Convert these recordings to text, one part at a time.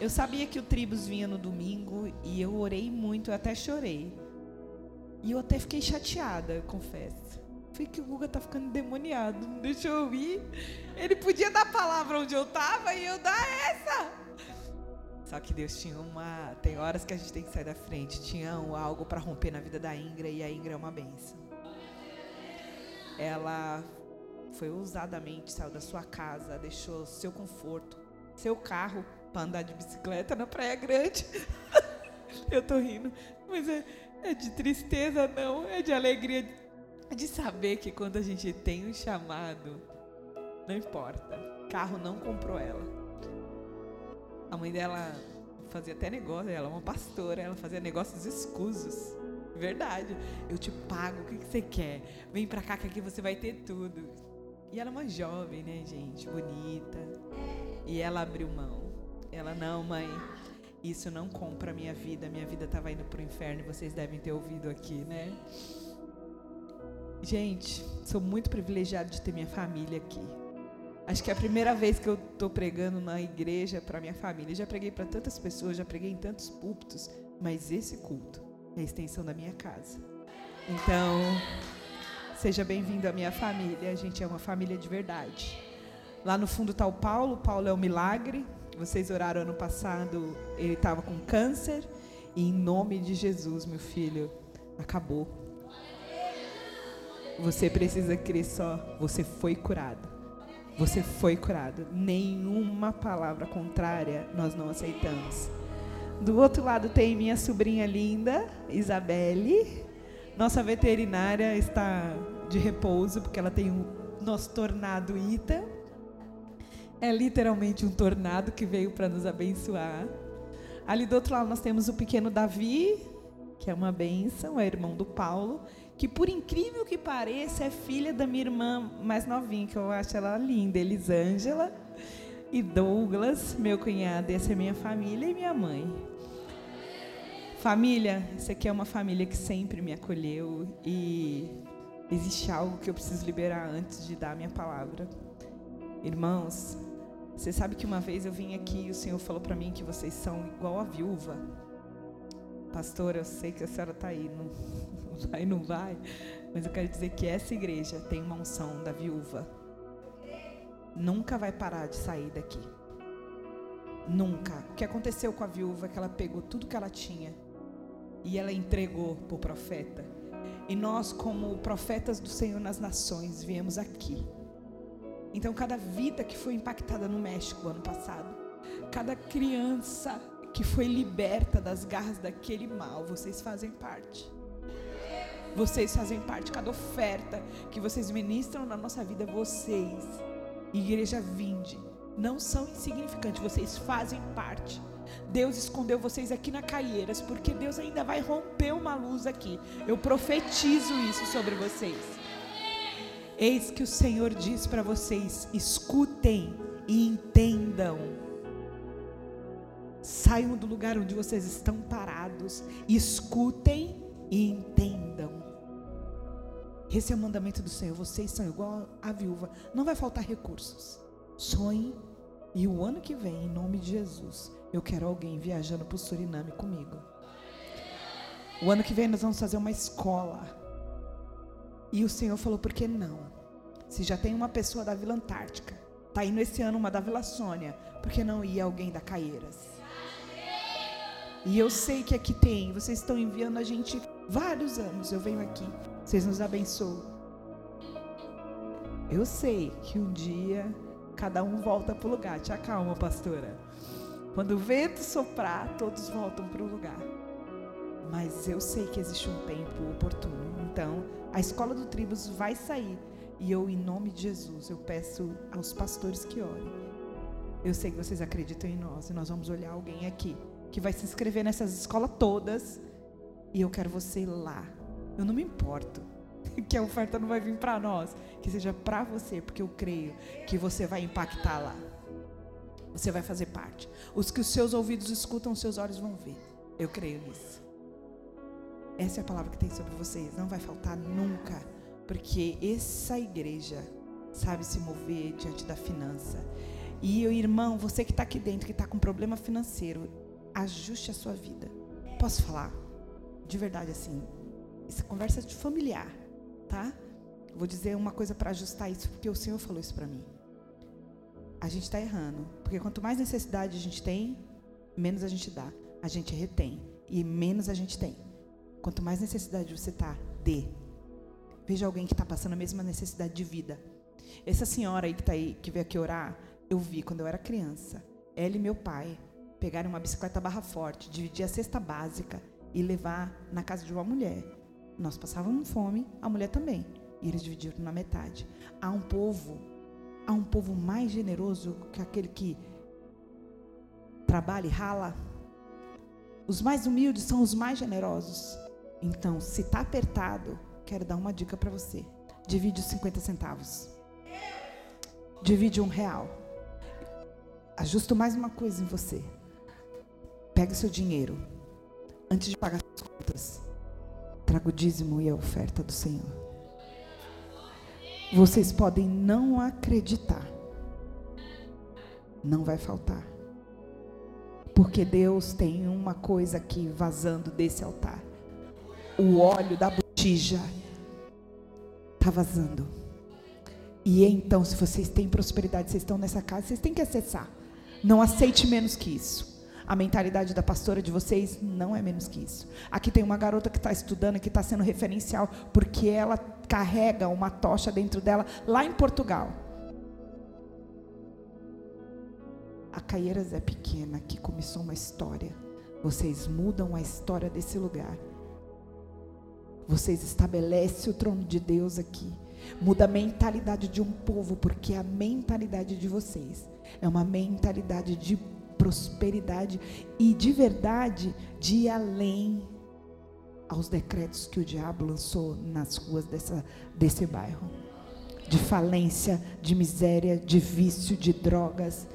Eu sabia que o Tribus vinha no domingo e eu orei muito, eu até chorei. E eu até fiquei chateada, confesso. Falei que o Guga tá ficando demoniado, não deixa eu ir. Ele podia dar a palavra onde eu tava e eu dar essa. Só que Deus tinha uma. Tem horas que a gente tem que sair da frente. Tinha algo para romper na vida da Ingra e a Ingra é uma benção. Ela foi ousadamente, saiu da sua casa, deixou seu conforto, seu carro para andar de bicicleta na Praia Grande. Eu tô rindo, mas é, é de tristeza, não, é de alegria de saber que quando a gente tem um chamado, não importa, carro não comprou ela. A mãe dela fazia até negócio, ela é uma pastora, ela fazia negócios escusos. Verdade. Eu te pago, o que, que você quer? Vem pra cá que aqui você vai ter tudo. E ela é uma jovem, né, gente? Bonita. E ela abriu mão. Ela, não, mãe, isso não compra minha vida. Minha vida estava indo pro inferno e vocês devem ter ouvido aqui, né? Gente, sou muito privilegiado de ter minha família aqui. Acho que é a primeira vez que eu estou pregando na igreja para minha família. Já preguei para tantas pessoas, já preguei em tantos púlpitos, mas esse culto é a extensão da minha casa. Então, Seja bem-vindo à minha família. A gente é uma família de verdade. Lá no fundo está o Paulo. Paulo é um milagre. Vocês oraram ano passado. Ele estava com câncer. E em nome de Jesus, meu filho, acabou. Você precisa crer só. Você foi curado. Você foi curado. Nenhuma palavra contrária nós não aceitamos. Do outro lado tem minha sobrinha linda, Isabelle. Nossa veterinária está de repouso, porque ela tem o nosso tornado Ita. É literalmente um tornado que veio para nos abençoar. Ali do outro lado nós temos o pequeno Davi, que é uma bênção, é irmão do Paulo, que por incrível que pareça é filha da minha irmã mais novinha, que eu acho ela linda, Elisângela. E Douglas, meu cunhado, essa é minha família e minha mãe. Família, essa aqui é uma família que sempre me acolheu e existe algo que eu preciso liberar antes de dar a minha palavra. Irmãos, você sabe que uma vez eu vim aqui e o Senhor falou para mim que vocês são igual a viúva. Pastor, eu sei que a senhora está aí, não vai, não vai, mas eu quero dizer que essa igreja tem uma unção da viúva. Nunca vai parar de sair daqui. Nunca. O que aconteceu com a viúva é que ela pegou tudo que ela tinha e ela entregou para o profeta. E nós, como profetas do Senhor nas nações, viemos aqui. Então, cada vida que foi impactada no México ano passado, cada criança que foi liberta das garras daquele mal, vocês fazem parte. Vocês fazem parte, cada oferta que vocês ministram na nossa vida, vocês, igreja vinde, não são insignificantes, vocês fazem parte Deus escondeu vocês aqui na Caieiras, porque Deus ainda vai romper uma luz aqui. Eu profetizo isso sobre vocês. Eis que o Senhor diz para vocês: escutem e entendam. Saiam do lugar onde vocês estão parados, escutem e entendam. Esse é o mandamento do Senhor. Vocês são igual a viúva. Não vai faltar recursos. Sonhe e o ano que vem, em nome de Jesus, eu quero alguém viajando para o Suriname comigo. O ano que vem nós vamos fazer uma escola. E o Senhor falou: por que não? Se já tem uma pessoa da Vila Antártica, tá indo esse ano uma da Vila Sônia, por que não ir alguém da Caieiras? E eu sei que aqui tem, vocês estão enviando a gente vários anos. Eu venho aqui, vocês nos abençoam. Eu sei que um dia cada um volta para o lugar. Te acalma, pastora. Quando o vento soprar, todos voltam para o lugar. Mas eu sei que existe um tempo oportuno. Então, a escola do Tribos vai sair. E eu, em nome de Jesus, eu peço aos pastores que orem. Eu sei que vocês acreditam em nós. E nós vamos olhar alguém aqui que vai se inscrever nessas escolas todas. E eu quero você lá. Eu não me importo que a oferta não vai vir para nós, que seja para você, porque eu creio que você vai impactar lá. Você vai fazer parte. Os que os seus ouvidos escutam, os seus olhos vão ver. Eu creio nisso. Essa é a palavra que tem sobre vocês. Não vai faltar nunca. Porque essa igreja sabe se mover diante da finança. E irmão, você que está aqui dentro, que está com problema financeiro, ajuste a sua vida. Posso falar? De verdade, assim, essa conversa é de familiar, tá? Vou dizer uma coisa para ajustar isso, porque o Senhor falou isso para mim. A gente está errando, porque quanto mais necessidade a gente tem, menos a gente dá. A gente retém e menos a gente tem. Quanto mais necessidade você tá, dê. Veja alguém que está passando a mesma necessidade de vida. Essa senhora aí que está aí, que veio aqui orar, eu vi quando eu era criança. Ela e meu pai pegaram uma bicicleta barra forte, dividir a cesta básica e levar na casa de uma mulher. Nós passávamos fome, a mulher também. E eles dividiram na metade. Há um povo, há um povo mais generoso que aquele que trabalha e rala. Os mais humildes são os mais generosos. Então, se está apertado, quero dar uma dica para você. Divide os 50 centavos. Divide um real. Ajusto mais uma coisa em você. Pega o seu dinheiro. Antes de pagar as contas, traga o dízimo e a oferta do Senhor. Vocês podem não acreditar. Não vai faltar. Porque Deus tem uma coisa aqui vazando desse altar. O óleo da botija está vazando. E então, se vocês têm prosperidade, vocês estão nessa casa, vocês têm que acessar. Não aceite menos que isso. A mentalidade da pastora de vocês não é menos que isso. Aqui tem uma garota que está estudando, que está sendo referencial, porque ela carrega uma tocha dentro dela, lá em Portugal. A Caieiras é pequena, que começou uma história. Vocês mudam a história desse lugar. Vocês estabelecem o trono de Deus aqui. Muda a mentalidade de um povo, porque a mentalidade de vocês é uma mentalidade de prosperidade e de verdade de ir além aos decretos que o diabo lançou nas ruas dessa, desse bairro. De falência, de miséria, de vício, de drogas.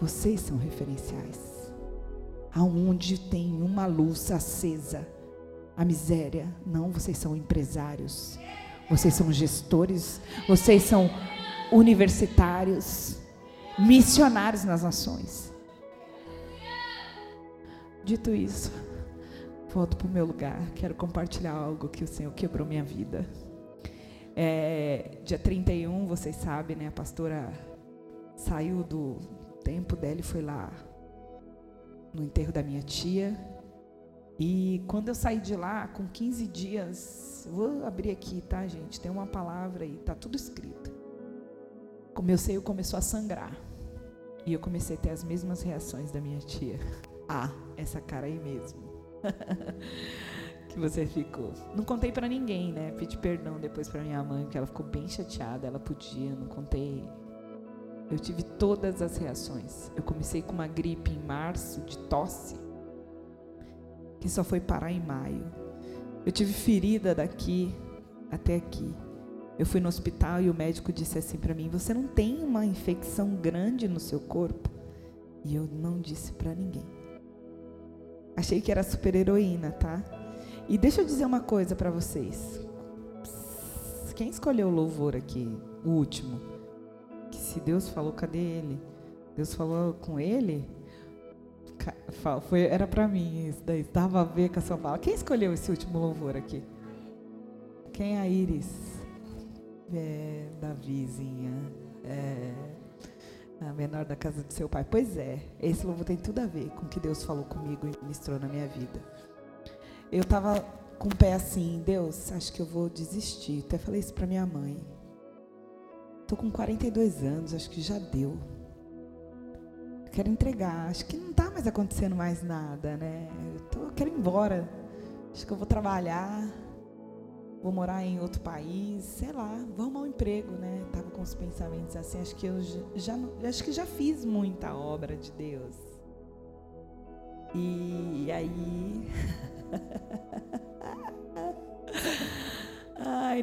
Vocês são referenciais. Aonde tem uma luz acesa, a miséria, não, vocês são empresários. Vocês são gestores, vocês são universitários, missionários nas nações. Dito isso, volto para o meu lugar. Quero compartilhar algo que o Senhor quebrou minha vida. É, dia 31, vocês sabem, né? A pastora saiu do tempo dela e foi lá no enterro da minha tia. E quando eu saí de lá, com 15 dias, vou abrir aqui, tá, gente? Tem uma palavra aí, tá tudo escrito. O meu seio começou a sangrar. E eu comecei a ter as mesmas reações da minha tia. Ah, essa cara aí mesmo. que você ficou. Não contei para ninguém, né? Pedi perdão depois para minha mãe, porque ela ficou bem chateada. Ela podia, não contei. Eu tive todas as reações. Eu comecei com uma gripe em março, de tosse, que só foi parar em maio. Eu tive ferida daqui até aqui. Eu fui no hospital e o médico disse assim para mim: Você não tem uma infecção grande no seu corpo? E eu não disse para ninguém. Achei que era super heroína, tá? E deixa eu dizer uma coisa para vocês. Quem escolheu o louvor aqui, o último? Que se Deus falou, cadê ele? Deus falou com ele? Foi, era para mim isso daí. Estava a ver com a sua fala. Quem escolheu esse último louvor aqui? Quem é a Iris? É, Davizinha. É, a menor da casa do seu pai. Pois é, esse louvor tem tudo a ver com o que Deus falou comigo e ministrou na minha vida. Eu estava com o pé assim, Deus, acho que eu vou desistir. Até falei isso para minha mãe. Estou com 42 anos, acho que já deu. Quero entregar, acho que não está mais acontecendo mais nada, né? Eu tô, quero ir embora. Acho que eu vou trabalhar vou morar em outro país, sei lá, vou arrumar um emprego, né? Tava com os pensamentos assim, acho que eu já, acho que já fiz muita obra de Deus. E aí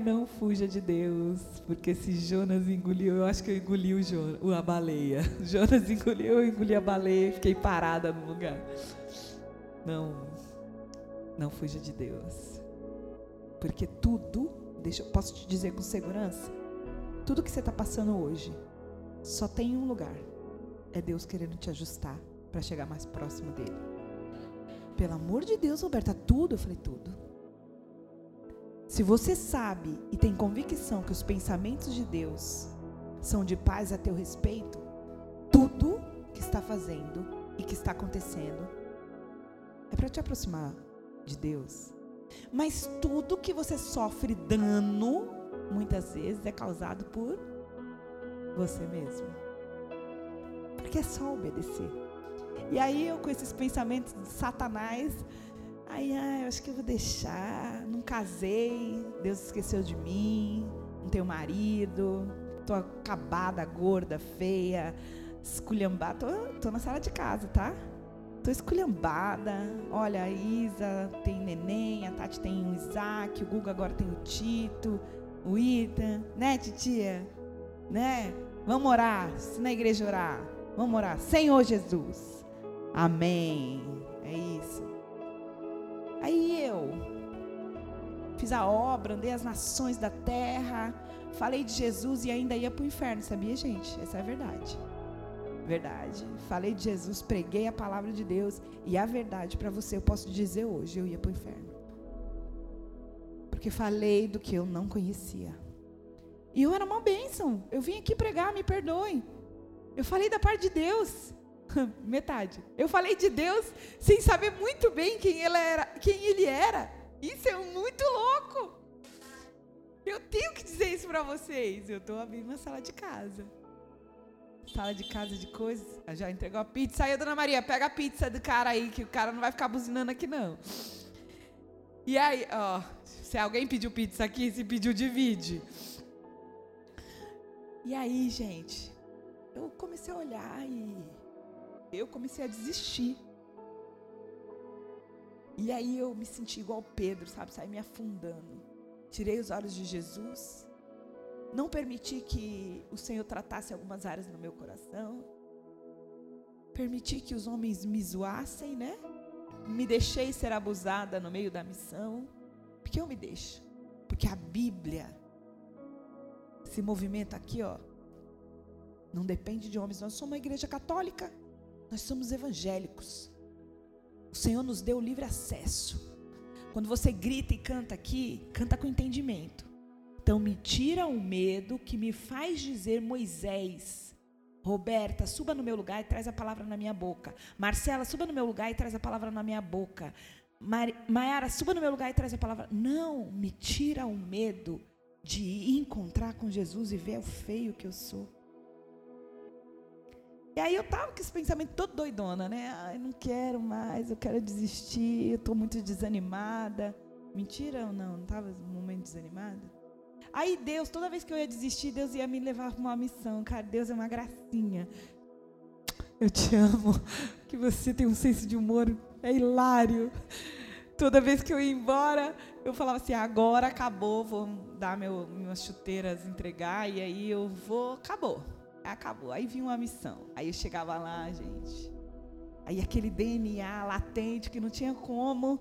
não fuja de Deus, porque se Jonas engoliu, eu acho que eu engoli o a baleia. Jonas engoliu, eu engoli a baleia e fiquei parada no lugar. Não, não fuja de Deus. Porque tudo, deixa, posso te dizer com segurança, tudo que você está passando hoje só tem um lugar. é Deus querendo te ajustar para chegar mais próximo dele. Pelo amor de Deus, Roberta, tudo, eu falei tudo. Se você sabe e tem convicção que os pensamentos de Deus são de paz a teu respeito, tudo que está fazendo e que está acontecendo é para te aproximar de Deus. Mas tudo que você sofre dano, muitas vezes é causado por você mesmo. Porque é só obedecer. E aí eu com esses pensamentos de Satanás, aí ah, eu acho que eu vou deixar, não casei, Deus esqueceu de mim, não tenho marido, tô acabada, gorda, feia, esculhambada, tô, tô na sala de casa, tá? Tô esculhambada. Olha, a Isa tem neném, a Tati tem o Isaac, o Guga agora tem o Tito, o Ita, né, titia? Né? Vamos orar, se na igreja orar. Vamos orar. Senhor Jesus. Amém. É isso. Aí eu fiz a obra, andei as nações da terra, falei de Jesus e ainda ia para o inferno, sabia, gente? Essa é a verdade. Verdade. Falei de Jesus, preguei a palavra de Deus. E a verdade para você, eu posso dizer hoje, eu ia para o inferno. Porque falei do que eu não conhecia. E eu era uma bênção. Eu vim aqui pregar, me perdoem. Eu falei da parte de Deus. Metade. Eu falei de Deus sem saber muito bem quem ele era. Quem ele era. Isso é muito louco. Eu tenho que dizer isso para vocês. Eu estou abrindo uma sala de casa sala de casa de coisas. Já entregou a pizza. Aí, dona Maria, pega a pizza do cara aí, que o cara não vai ficar buzinando aqui, não. E aí, ó, se alguém pediu pizza aqui, se pediu, divide. E aí, gente, eu comecei a olhar e eu comecei a desistir. E aí eu me senti igual Pedro, sabe? Saí me afundando. Tirei os olhos de Jesus não permiti que o Senhor tratasse algumas áreas no meu coração. Permiti que os homens me zoassem, né? Me deixei ser abusada no meio da missão. Porque eu me deixo. Porque a Bíblia, esse movimento aqui, ó, não depende de homens. Nós somos uma igreja católica. Nós somos evangélicos. O Senhor nos deu livre acesso. Quando você grita e canta aqui, canta com entendimento. Então me tira o medo que me faz dizer Moisés. Roberta, suba no meu lugar e traz a palavra na minha boca. Marcela, suba no meu lugar e traz a palavra na minha boca. Maiara, suba no meu lugar e traz a palavra. Não, me tira o medo de encontrar com Jesus e ver o feio que eu sou. E aí eu tava com esse pensamento todo doidona, né? Ai, não quero mais, eu quero desistir, eu estou muito desanimada. Mentira ou não? Não estava um momento desanimada? Aí Deus, toda vez que eu ia desistir, Deus ia me levar para uma missão. Cara, Deus é uma gracinha. Eu te amo. Que você tem um senso de humor, é hilário. Toda vez que eu ia embora, eu falava assim: agora acabou, vou dar meu, minhas chuteiras, entregar, e aí eu vou, acabou. Acabou. Aí vinha uma missão. Aí eu chegava lá, gente. Aí aquele DNA latente que não tinha como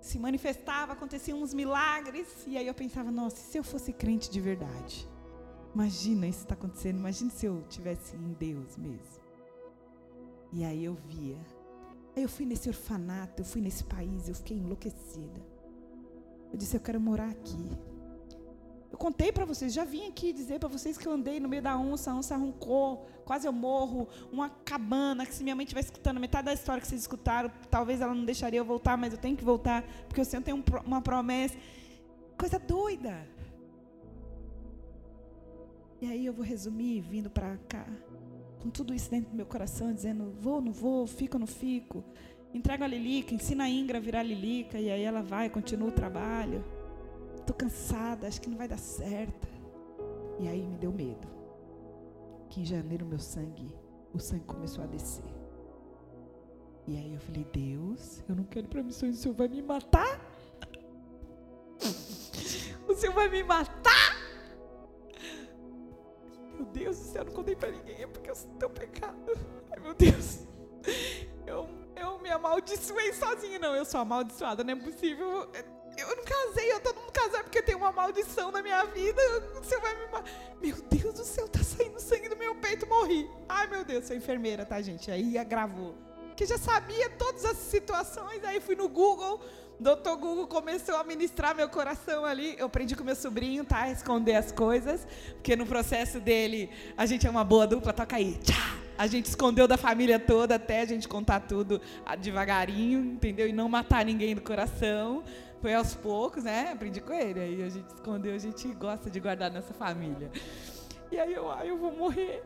se manifestava, aconteciam uns milagres, e aí eu pensava, nossa, se eu fosse crente de verdade? Imagina isso está acontecendo, imagina se eu tivesse em Deus mesmo. E aí eu via. Aí eu fui nesse orfanato, eu fui nesse país, eu fiquei enlouquecida. Eu disse, eu quero morar aqui. Eu contei para vocês, já vim aqui dizer para vocês que eu andei no meio da onça, a onça roncou, quase eu morro, uma cabana, que se minha mãe estiver escutando metade da história que vocês escutaram, talvez ela não deixaria eu voltar, mas eu tenho que voltar, porque o Senhor tem um, uma promessa. Coisa doida. E aí eu vou resumir vindo para cá, com tudo isso dentro do meu coração, dizendo, vou, não vou, fico, não fico. Entrego a Lilica, ensina a Ingra a virar Lilica, e aí ela vai, continua o trabalho. Estou cansada, acho que não vai dar certo. E aí me deu medo. Que em janeiro meu sangue, o sangue começou a descer. E aí eu falei, Deus, eu não quero ir para missões, o Senhor vai me matar? O Senhor vai me matar? Meu Deus do céu, eu não contei para ninguém, é porque eu sou tão pecado. Ai, meu Deus. Eu, eu me amaldiçoei sozinha, não. Eu sou amaldiçoada, não é possível. Eu não casei, eu tô não casar porque tem uma maldição na minha vida. Você vai me Meu Deus do céu, tá saindo sangue do meu peito, morri. Ai, meu Deus, sou enfermeira, tá, gente? Aí agravou. Que já sabia todas as situações, aí fui no Google, Doutor Google começou a ministrar meu coração ali. Eu aprendi com meu sobrinho, tá? A esconder as coisas. Porque no processo dele, a gente é uma boa dupla, toca aí. Tchá! A gente escondeu da família toda até a gente contar tudo ah, devagarinho, entendeu? E não matar ninguém do coração. Foi aos poucos, né? Aprendi com ele. Aí a gente escondeu, a gente gosta de guardar nessa família. E aí eu, ai, eu vou morrer.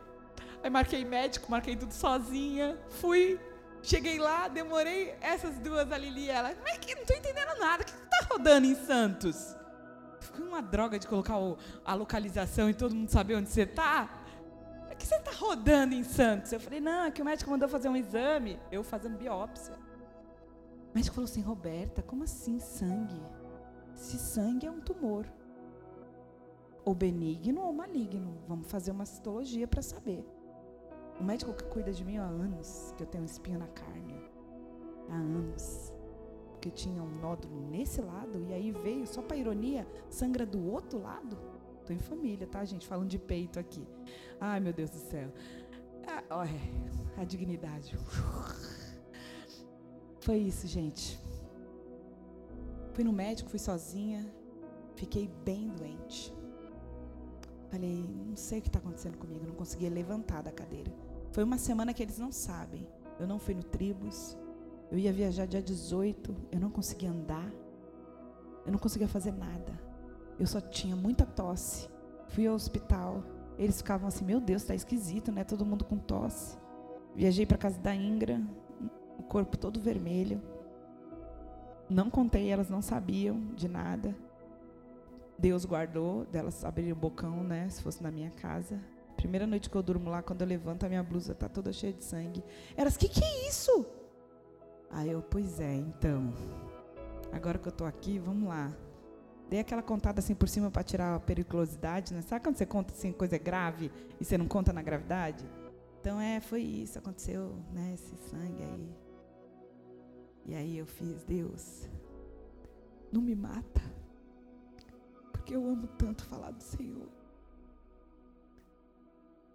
Aí marquei médico, marquei tudo sozinha. Fui Cheguei lá, demorei essas duas, a Lili e ela. É que não estou entendendo nada? O que está rodando em Santos? Foi uma droga de colocar o, a localização e todo mundo saber onde você está. O que você está rodando em Santos? Eu falei, não, é que o médico mandou fazer um exame. Eu fazendo biópsia. Médico falou assim, Roberta, como assim sangue? Se sangue é um tumor. Ou benigno ou maligno. Vamos fazer uma citologia para saber. O médico que cuida de mim há anos, que eu tenho um espinho na carne. Há anos. Porque tinha um nódulo nesse lado, e aí veio, só para ironia, sangra do outro lado. Tô em família, tá, gente? Falando de peito aqui. Ai, meu Deus do céu. Ah, olha, a dignidade. Foi isso, gente. Fui no médico, fui sozinha. Fiquei bem doente. Falei, não sei o que está acontecendo comigo, não conseguia levantar da cadeira. Foi uma semana que eles não sabem. Eu não fui no Tribus. Eu ia viajar dia 18. Eu não conseguia andar. Eu não conseguia fazer nada. Eu só tinha muita tosse. Fui ao hospital. Eles ficavam assim: Meu Deus, está esquisito, né? Todo mundo com tosse. Viajei para casa da Ingra. O corpo todo vermelho. Não contei, elas não sabiam de nada. Deus guardou delas abrirem o bocão, né? Se fosse na minha casa. Primeira noite que eu durmo lá, quando eu levanto, a minha blusa tá toda cheia de sangue. Elas, que que é isso? Aí eu, pois é, então. Agora que eu tô aqui, vamos lá. Dei aquela contada assim por cima para tirar a periculosidade, né? Sabe quando você conta assim coisa grave e você não conta na gravidade? Então é, foi isso, aconteceu, né, esse sangue aí. E aí eu fiz, Deus, não me mata. Porque eu amo tanto falar do Senhor.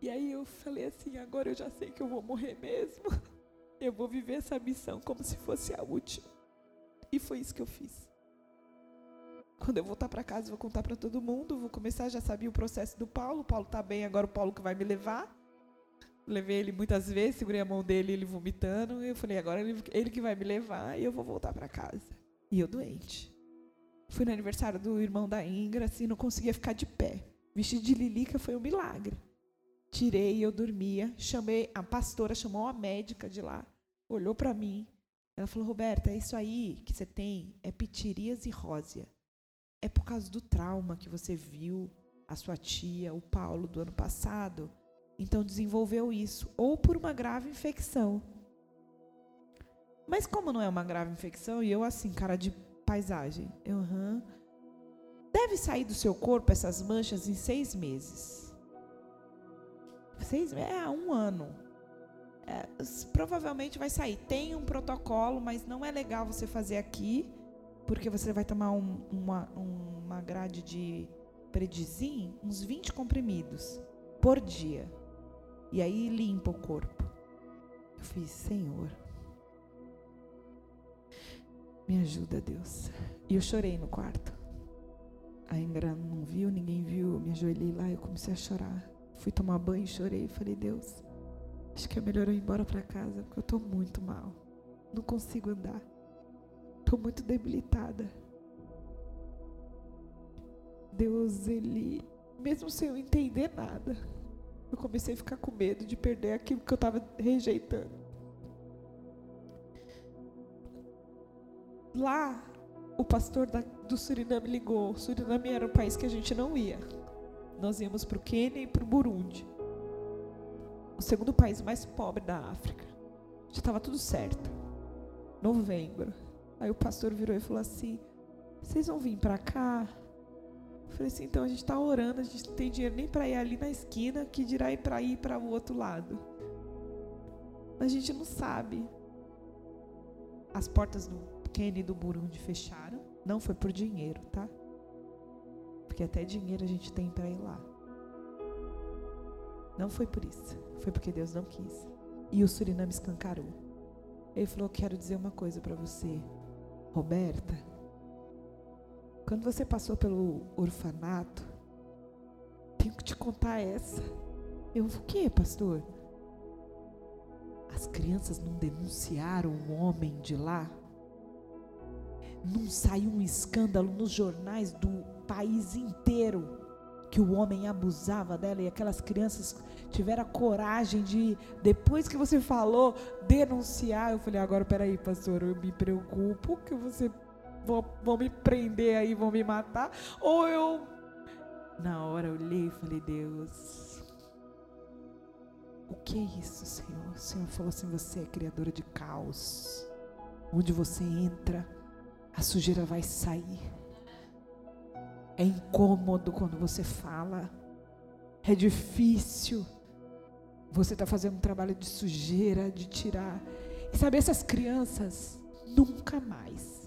E aí eu falei assim: agora eu já sei que eu vou morrer mesmo. Eu vou viver essa missão como se fosse a última. E foi isso que eu fiz. Quando eu voltar para casa, vou contar para todo mundo. Vou começar, já sabia o processo do Paulo. O Paulo está bem, agora o Paulo que vai me levar. Levei ele muitas vezes, segurei a mão dele, ele vomitando. Eu falei, agora ele, ele que vai me levar e eu vou voltar para casa. E eu doente. Fui no aniversário do irmão da Ingra, assim, não conseguia ficar de pé. Vestido de lilica foi um milagre. Tirei e eu dormia. Chamei, a pastora chamou a médica de lá, olhou para mim. Ela falou: Roberta, é isso aí que você tem é pitirias e rósia. É por causa do trauma que você viu a sua tia, o Paulo, do ano passado. Então desenvolveu isso. Ou por uma grave infecção. Mas como não é uma grave infecção, e eu assim, cara de paisagem, eu, uhum, deve sair do seu corpo essas manchas em seis meses seis é um ano. É, provavelmente vai sair. Tem um protocolo, mas não é legal você fazer aqui, porque você vai tomar um, uma, uma grade de predizim, uns 20 comprimidos por dia. E aí limpa o corpo. Eu fiz, Senhor, me ajuda, Deus. E eu chorei no quarto. A Ingra não viu, ninguém viu. Me ajoelhei lá e eu comecei a chorar. Fui tomar banho, chorei, falei, Deus, acho que é melhor eu ir embora para casa, porque eu estou muito mal. Não consigo andar. Estou muito debilitada. Deus, Ele, mesmo sem eu entender nada, eu comecei a ficar com medo de perder aquilo que eu estava rejeitando. Lá, o pastor da, do Suriname ligou. O Suriname era um país que a gente não ia nós íamos para o Quênia e para o Burundi. O segundo país mais pobre da África. Já estava tudo certo. Novembro. Aí o pastor virou e falou assim: Vocês vão vir para cá? Eu falei assim: Então a gente está orando, a gente não tem dinheiro nem para ir ali na esquina, que dirá ir para ir para o outro lado. A gente não sabe. As portas do Quênia e do Burundi fecharam. Não foi por dinheiro, tá? Porque até dinheiro a gente tem para ir lá. Não foi por isso. Foi porque Deus não quis. E o Suriname escancarou. Ele falou: Quero dizer uma coisa para você, Roberta. Quando você passou pelo orfanato, tenho que te contar essa. Eu, o que, pastor? As crianças não denunciaram o homem de lá? Não saiu um escândalo nos jornais do país inteiro que o homem abusava dela e aquelas crianças tiveram a coragem de, depois que você falou, denunciar. Eu falei, agora peraí, pastor, eu me preocupo que você vão, vão me prender aí, vão me matar. Ou eu. Na hora eu olhei e falei, Deus, o que é isso, Senhor? O Senhor falou assim: você é criadora de caos. Onde você entra, a sujeira vai sair. É incômodo quando você fala. É difícil. Você está fazendo um trabalho de sujeira, de tirar. E sabe, essas crianças nunca mais,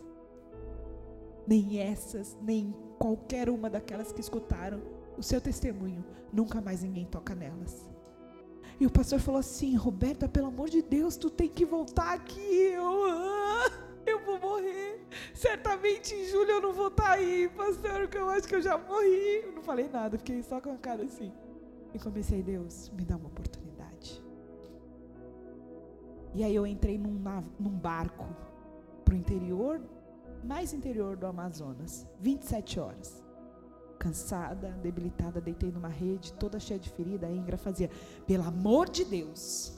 nem essas, nem qualquer uma daquelas que escutaram o seu testemunho, nunca mais ninguém toca nelas. E o pastor falou assim: Roberta, pelo amor de Deus, tu tem que voltar aqui. Eu, ah, eu vou morrer. Certamente em julho eu não vou estar tá aí, pastor, porque eu acho que eu já morri. Eu não falei nada, fiquei só com a cara assim. E comecei, Deus, me dá uma oportunidade. E aí eu entrei num, num barco para o interior, mais interior do Amazonas, 27 horas. Cansada, debilitada, deitei numa rede, toda cheia de ferida. A Ingra fazia: pelo amor de Deus,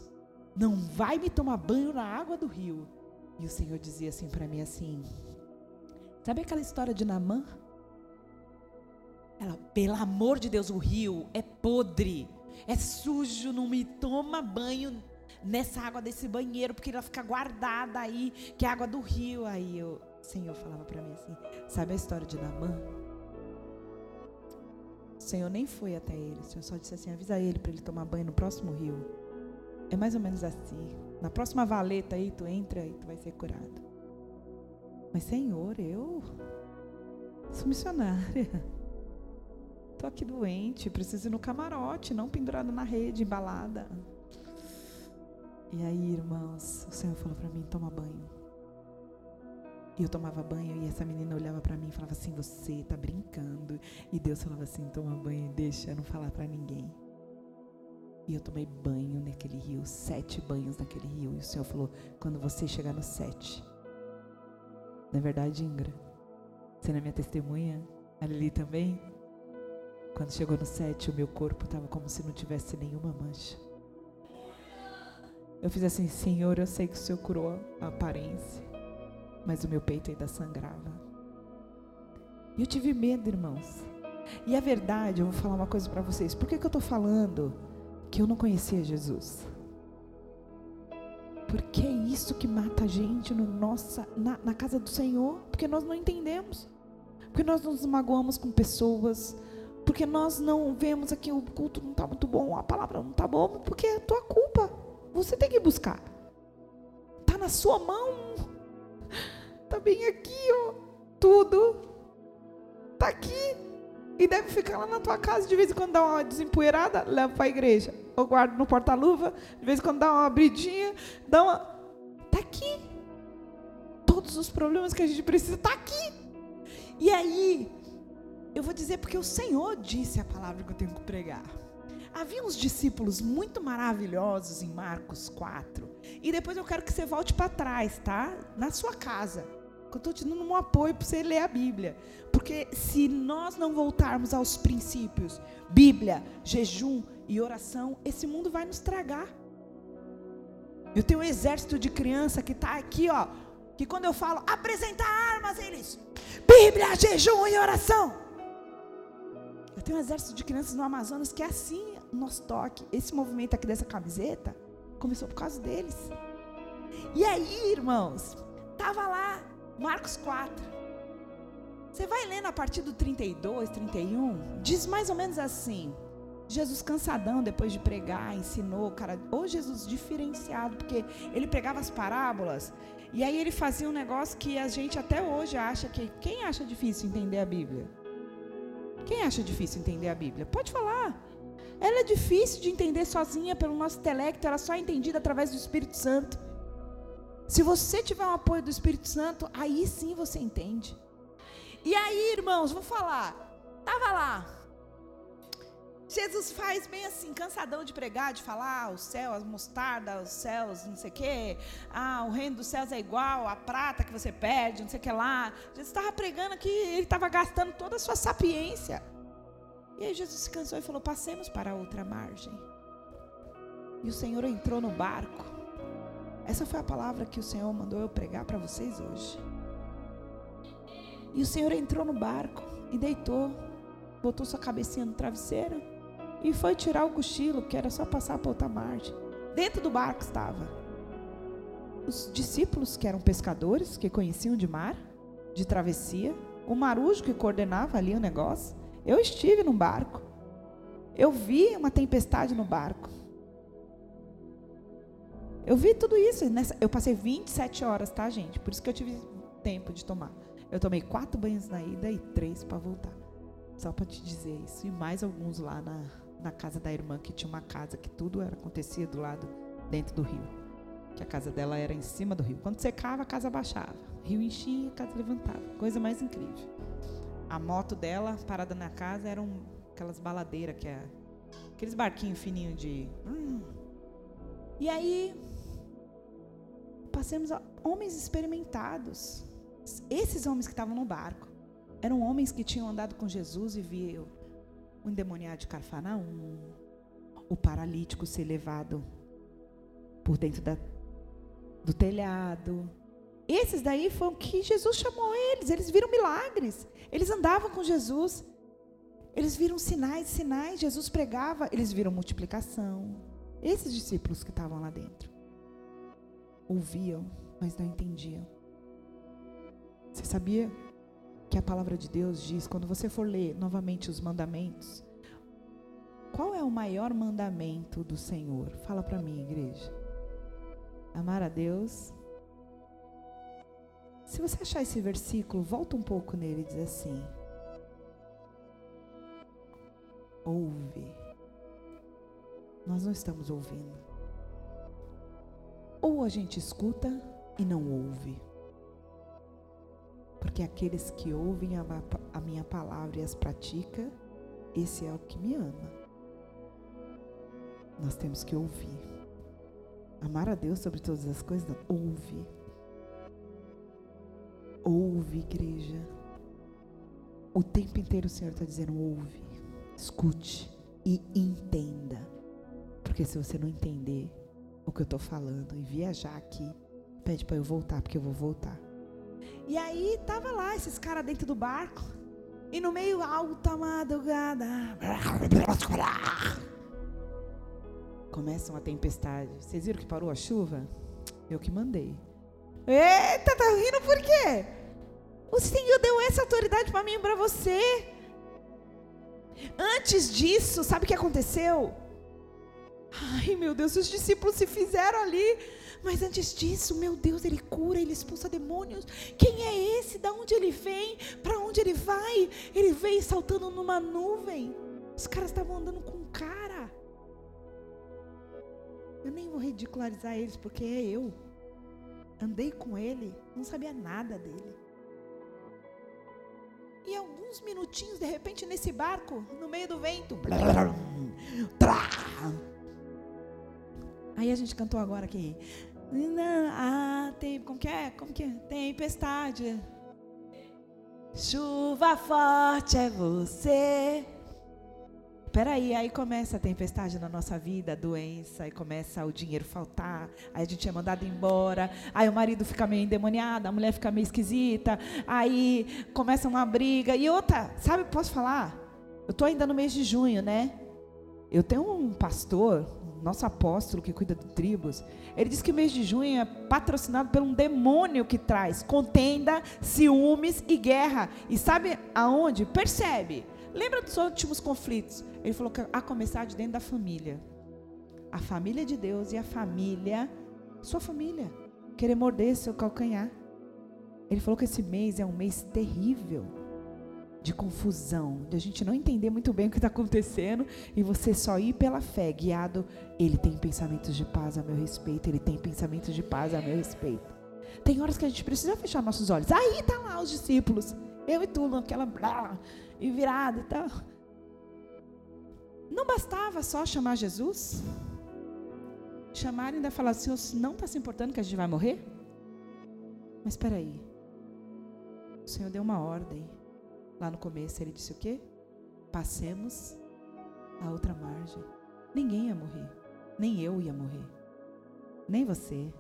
não vai me tomar banho na água do rio. E o Senhor dizia assim para mim assim: Sabe aquela história de Namã? Ela, pelo amor de Deus, o rio é podre, é sujo, não me toma banho nessa água desse banheiro, porque ela fica guardada aí, que é água do rio. Aí eu, Senhor falava para mim assim: Sabe a história de Namã? O Senhor nem foi até ele, o Senhor só disse assim: avisa ele para ele tomar banho no próximo rio. É mais ou menos assim. Na próxima valeta aí, tu entra e tu vai ser curado. Mas, Senhor, eu sou missionária. Estou aqui doente, preciso ir no camarote, não pendurado na rede, embalada. E aí, irmãos, o Senhor falou para mim: toma banho. E eu tomava banho e essa menina olhava para mim e falava assim: Você está brincando. E Deus falava assim: Toma banho e deixa não falar para ninguém. E eu tomei banho naquele rio, sete banhos naquele rio. E o Senhor falou: quando você chegar no sete. É verdade, Ingra? Você não é minha testemunha? A Lili também? Quando chegou no sete, o meu corpo estava como se não tivesse nenhuma mancha. Eu fiz assim: Senhor, eu sei que o Senhor curou a aparência, mas o meu peito ainda sangrava. E eu tive medo, irmãos. E a verdade, eu vou falar uma coisa para vocês. Por que, que eu estou falando? que eu não conhecia Jesus. Porque é isso que mata a gente no nossa, na, na casa do Senhor, porque nós não entendemos, porque nós nos magoamos com pessoas, porque nós não vemos aqui o culto não está muito bom, a palavra não está boa, porque é tua culpa. Você tem que buscar. Está na sua mão. Está bem aqui, ó. Tudo. Está aqui. E deve ficar lá na tua casa, de vez em quando dá uma desempoeirada, leva para a igreja. Ou guarda no porta-luva, de vez em quando dá uma abridinha, dá uma. Está aqui. Todos os problemas que a gente precisa, está aqui. E aí, eu vou dizer porque o Senhor disse a palavra que eu tenho que pregar. Havia uns discípulos muito maravilhosos em Marcos 4. E depois eu quero que você volte para trás, tá? Na sua casa. Eu estou te dando um apoio para você ler a Bíblia. Porque se nós não voltarmos aos princípios, Bíblia, jejum e oração, esse mundo vai nos tragar. Eu tenho um exército de criança que está aqui, ó. Que quando eu falo apresentar armas, eles. Bíblia, jejum e oração. Eu tenho um exército de crianças no Amazonas que é assim o nosso toque. Esse movimento aqui dessa camiseta começou por causa deles. E aí, irmãos, tava lá Marcos 4. Você vai lendo a partir do 32, 31, diz mais ou menos assim: Jesus cansadão depois de pregar, ensinou, cara, ou Jesus diferenciado, porque ele pregava as parábolas, e aí ele fazia um negócio que a gente até hoje acha que quem acha difícil entender a Bíblia? Quem acha difícil entender a Bíblia? Pode falar. Ela é difícil de entender sozinha pelo nosso intelecto, ela só é entendida através do Espírito Santo. Se você tiver um apoio do Espírito Santo, aí sim você entende. E aí, irmãos, vou falar. Tava lá, Jesus faz bem assim, cansadão de pregar, de falar, ah, o céu, as mostardas, os céus, não sei o quê. Ah, o reino dos céus é igual a prata que você pede, não sei o que lá. Jesus estava pregando aqui, ele estava gastando toda a sua sapiência. E aí Jesus se cansou e falou: passemos para outra margem. E o Senhor entrou no barco. Essa foi a palavra que o Senhor mandou eu pregar para vocês hoje. E o Senhor entrou no barco e deitou, botou sua cabecinha no travesseiro e foi tirar o cochilo, que era só passar para outra margem. Dentro do barco estava os discípulos, que eram pescadores, que conheciam de mar, de travessia, o marujo que coordenava ali o negócio. Eu estive no barco. Eu vi uma tempestade no barco. Eu vi tudo isso. Nessa, eu passei 27 horas, tá, gente? Por isso que eu tive tempo de tomar. Eu tomei quatro banhos na ida e três para voltar. Só para te dizer isso. E mais alguns lá na, na casa da irmã, que tinha uma casa que tudo era acontecia do lado dentro do rio. Que a casa dela era em cima do rio. Quando secava, a casa baixava. O rio enchia, a casa levantava. Coisa mais incrível. A moto dela, parada na casa, eram aquelas baladeiras que é aqueles barquinhos fininhos de. Hum. E aí passamos a homens experimentados. Esses homens que estavam no barco eram homens que tinham andado com Jesus e viam o endemoniado de Carfanaum, o paralítico ser levado por dentro da, do telhado. Esses daí foram que Jesus chamou eles, eles viram milagres, eles andavam com Jesus, eles viram sinais, sinais, Jesus pregava, eles viram multiplicação. Esses discípulos que estavam lá dentro ouviam, mas não entendiam. Você sabia que a palavra de Deus diz, quando você for ler novamente os mandamentos, qual é o maior mandamento do Senhor? Fala para mim, igreja. Amar a Deus. Se você achar esse versículo, volta um pouco nele e diz assim: Ouve. Nós não estamos ouvindo. Ou a gente escuta e não ouve. Porque aqueles que ouvem a, minha palavra e as praticam, esse é o que me ama. Nós temos que ouvir. Amar a Deus sobre todas as coisas, não. ouve. Ouve, igreja. O tempo inteiro o Senhor está dizendo: ouve, escute e entenda. Porque se você não entender o que eu estou falando e viajar aqui, pede para eu voltar, porque eu vou voltar. E aí tava lá esses caras dentro do barco. E no meio alta madrugada. Começa uma tempestade. Vocês viram que parou a chuva? Eu que mandei. Eita, tá rindo por quê? O Senhor deu essa autoridade para mim e para você. Antes disso, sabe o que aconteceu? Ai, meu Deus, os discípulos se fizeram ali mas antes disso, meu Deus, ele cura, ele expulsa demônios. Quem é esse? Da onde ele vem? Para onde ele vai? Ele veio saltando numa nuvem. Os caras estavam andando com cara. Eu nem vou ridicularizar eles, porque é eu. Andei com ele, não sabia nada dele. E alguns minutinhos, de repente, nesse barco, no meio do vento. Aí a gente cantou agora aqui. Ah, tem, como que é? Como que é? Tempestade. Chuva forte é você. Peraí, aí começa a tempestade na nossa vida, a doença, aí começa o dinheiro faltar, aí a gente é mandado embora, aí o marido fica meio endemoniado, a mulher fica meio esquisita, aí começa uma briga. E outra, sabe, posso falar? Eu estou ainda no mês de junho, né? Eu tenho um pastor, nosso apóstolo que cuida de tribos, ele diz que o mês de junho é patrocinado por um demônio que traz contenda, ciúmes e guerra. E sabe aonde? Percebe. Lembra dos últimos conflitos? Ele falou que a começar de dentro da família. A família de Deus e a família, sua família, querer morder seu calcanhar. Ele falou que esse mês é um mês terrível de confusão, de a gente não entender muito bem o que está acontecendo e você só ir pela fé, guiado. Ele tem pensamentos de paz a meu respeito, ele tem pensamentos de paz a meu respeito. Tem horas que a gente precisa fechar nossos olhos. Aí tá lá os discípulos, eu e tu, naquela blá, e virado e tal. Não bastava só chamar Jesus? Chamar e ainda falar assim, não está se importando que a gente vai morrer? Mas espera aí. O Senhor deu uma ordem. Lá no começo ele disse o quê? Passemos a outra margem. Ninguém ia morrer. Nem eu ia morrer. Nem você.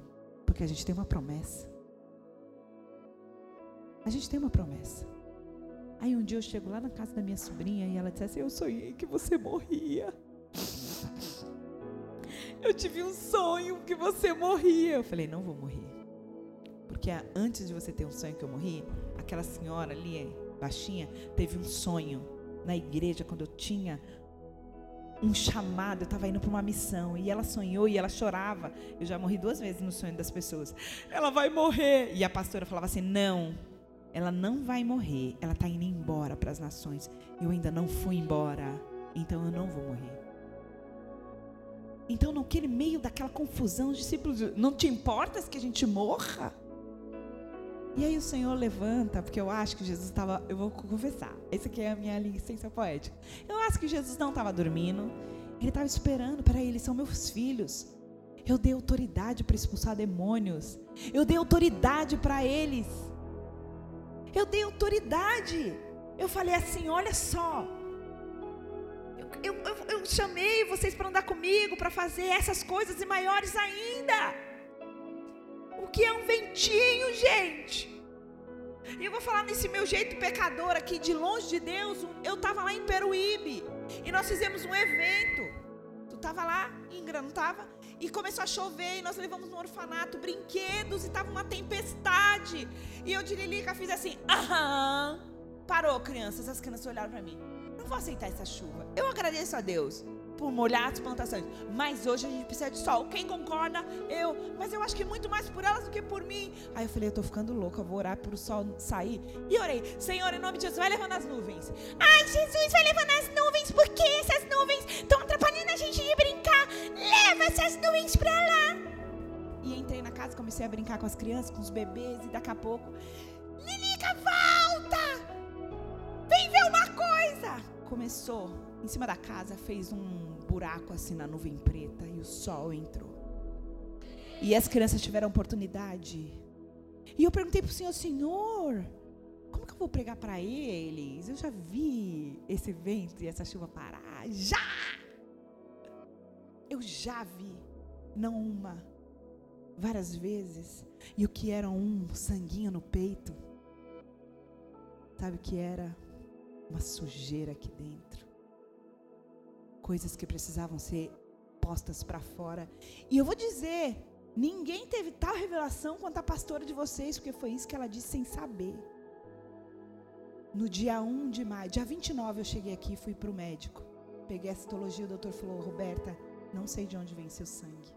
Porque a gente tem uma promessa. A gente tem uma promessa. Aí um dia eu chego lá na casa da minha sobrinha e ela disse assim: Eu sonhei que você morria. Eu tive um sonho que você morria. Eu falei: Não vou morrer. Porque antes de você ter um sonho que eu morri, aquela senhora ali, baixinha, teve um sonho na igreja quando eu tinha um chamado, eu estava indo para uma missão e ela sonhou e ela chorava. Eu já morri duas vezes no sonho das pessoas. Ela vai morrer. E a pastora falava assim: Não, ela não vai morrer. Ela está indo embora para as nações. Eu ainda não fui embora. Então eu não vou morrer. Então, naquele meio daquela confusão, os discípulos, não te importas que a gente morra? E aí o Senhor levanta, porque eu acho que Jesus estava, eu vou confessar, essa aqui é a minha licença poética. Eu acho que Jesus não estava dormindo, ele estava esperando, para eles são meus filhos. Eu dei autoridade para expulsar demônios. Eu dei autoridade para eles. Eu dei autoridade. Eu falei assim: olha só. Eu, eu, eu chamei vocês para andar comigo, para fazer essas coisas e maiores ainda. O que é um ventinho, gente? E eu vou falar nesse meu jeito pecador aqui, de longe de Deus. Eu estava lá em Peruíbe. E nós fizemos um evento. Tu estava lá, Ingra, não estava? E começou a chover. E nós levamos no orfanato brinquedos. E estava uma tempestade. E eu de Lilica fiz assim: aham. Parou, crianças. As crianças olharam para mim. Não vou aceitar essa chuva. Eu agradeço a Deus por molhar as plantações. Mas hoje a gente precisa de sol. Quem concorda? Eu. Mas eu acho que muito mais por elas do que por mim. Aí eu falei, eu tô ficando louca, eu vou orar para o sol sair. E orei, Senhor, em nome de Jesus, vai levando as nuvens. Ai, Jesus, vai levando as nuvens, porque essas nuvens estão atrapalhando a gente de brincar. Leva essas nuvens para lá. E entrei na casa, comecei a brincar com as crianças, com os bebês, e daqui a pouco. Lilica, volta! Vem ver uma coisa! Começou em cima da casa, fez um buraco assim na nuvem preta e o sol entrou. E as crianças tiveram oportunidade. E eu perguntei para o Senhor, Senhor, como que eu vou pregar para eles? Eu já vi esse vento e essa chuva parar. Já! Eu já vi. Não uma, várias vezes. E o que era um sanguinho no peito? Sabe o que era? Uma sujeira aqui dentro coisas que precisavam ser postas para fora. E eu vou dizer, ninguém teve tal revelação quanto a pastora de vocês, porque foi isso que ela disse sem saber. No dia 1 de maio, dia 29 eu cheguei aqui e fui para o médico. Peguei a citologia, o doutor falou, Roberta, não sei de onde vem seu sangue.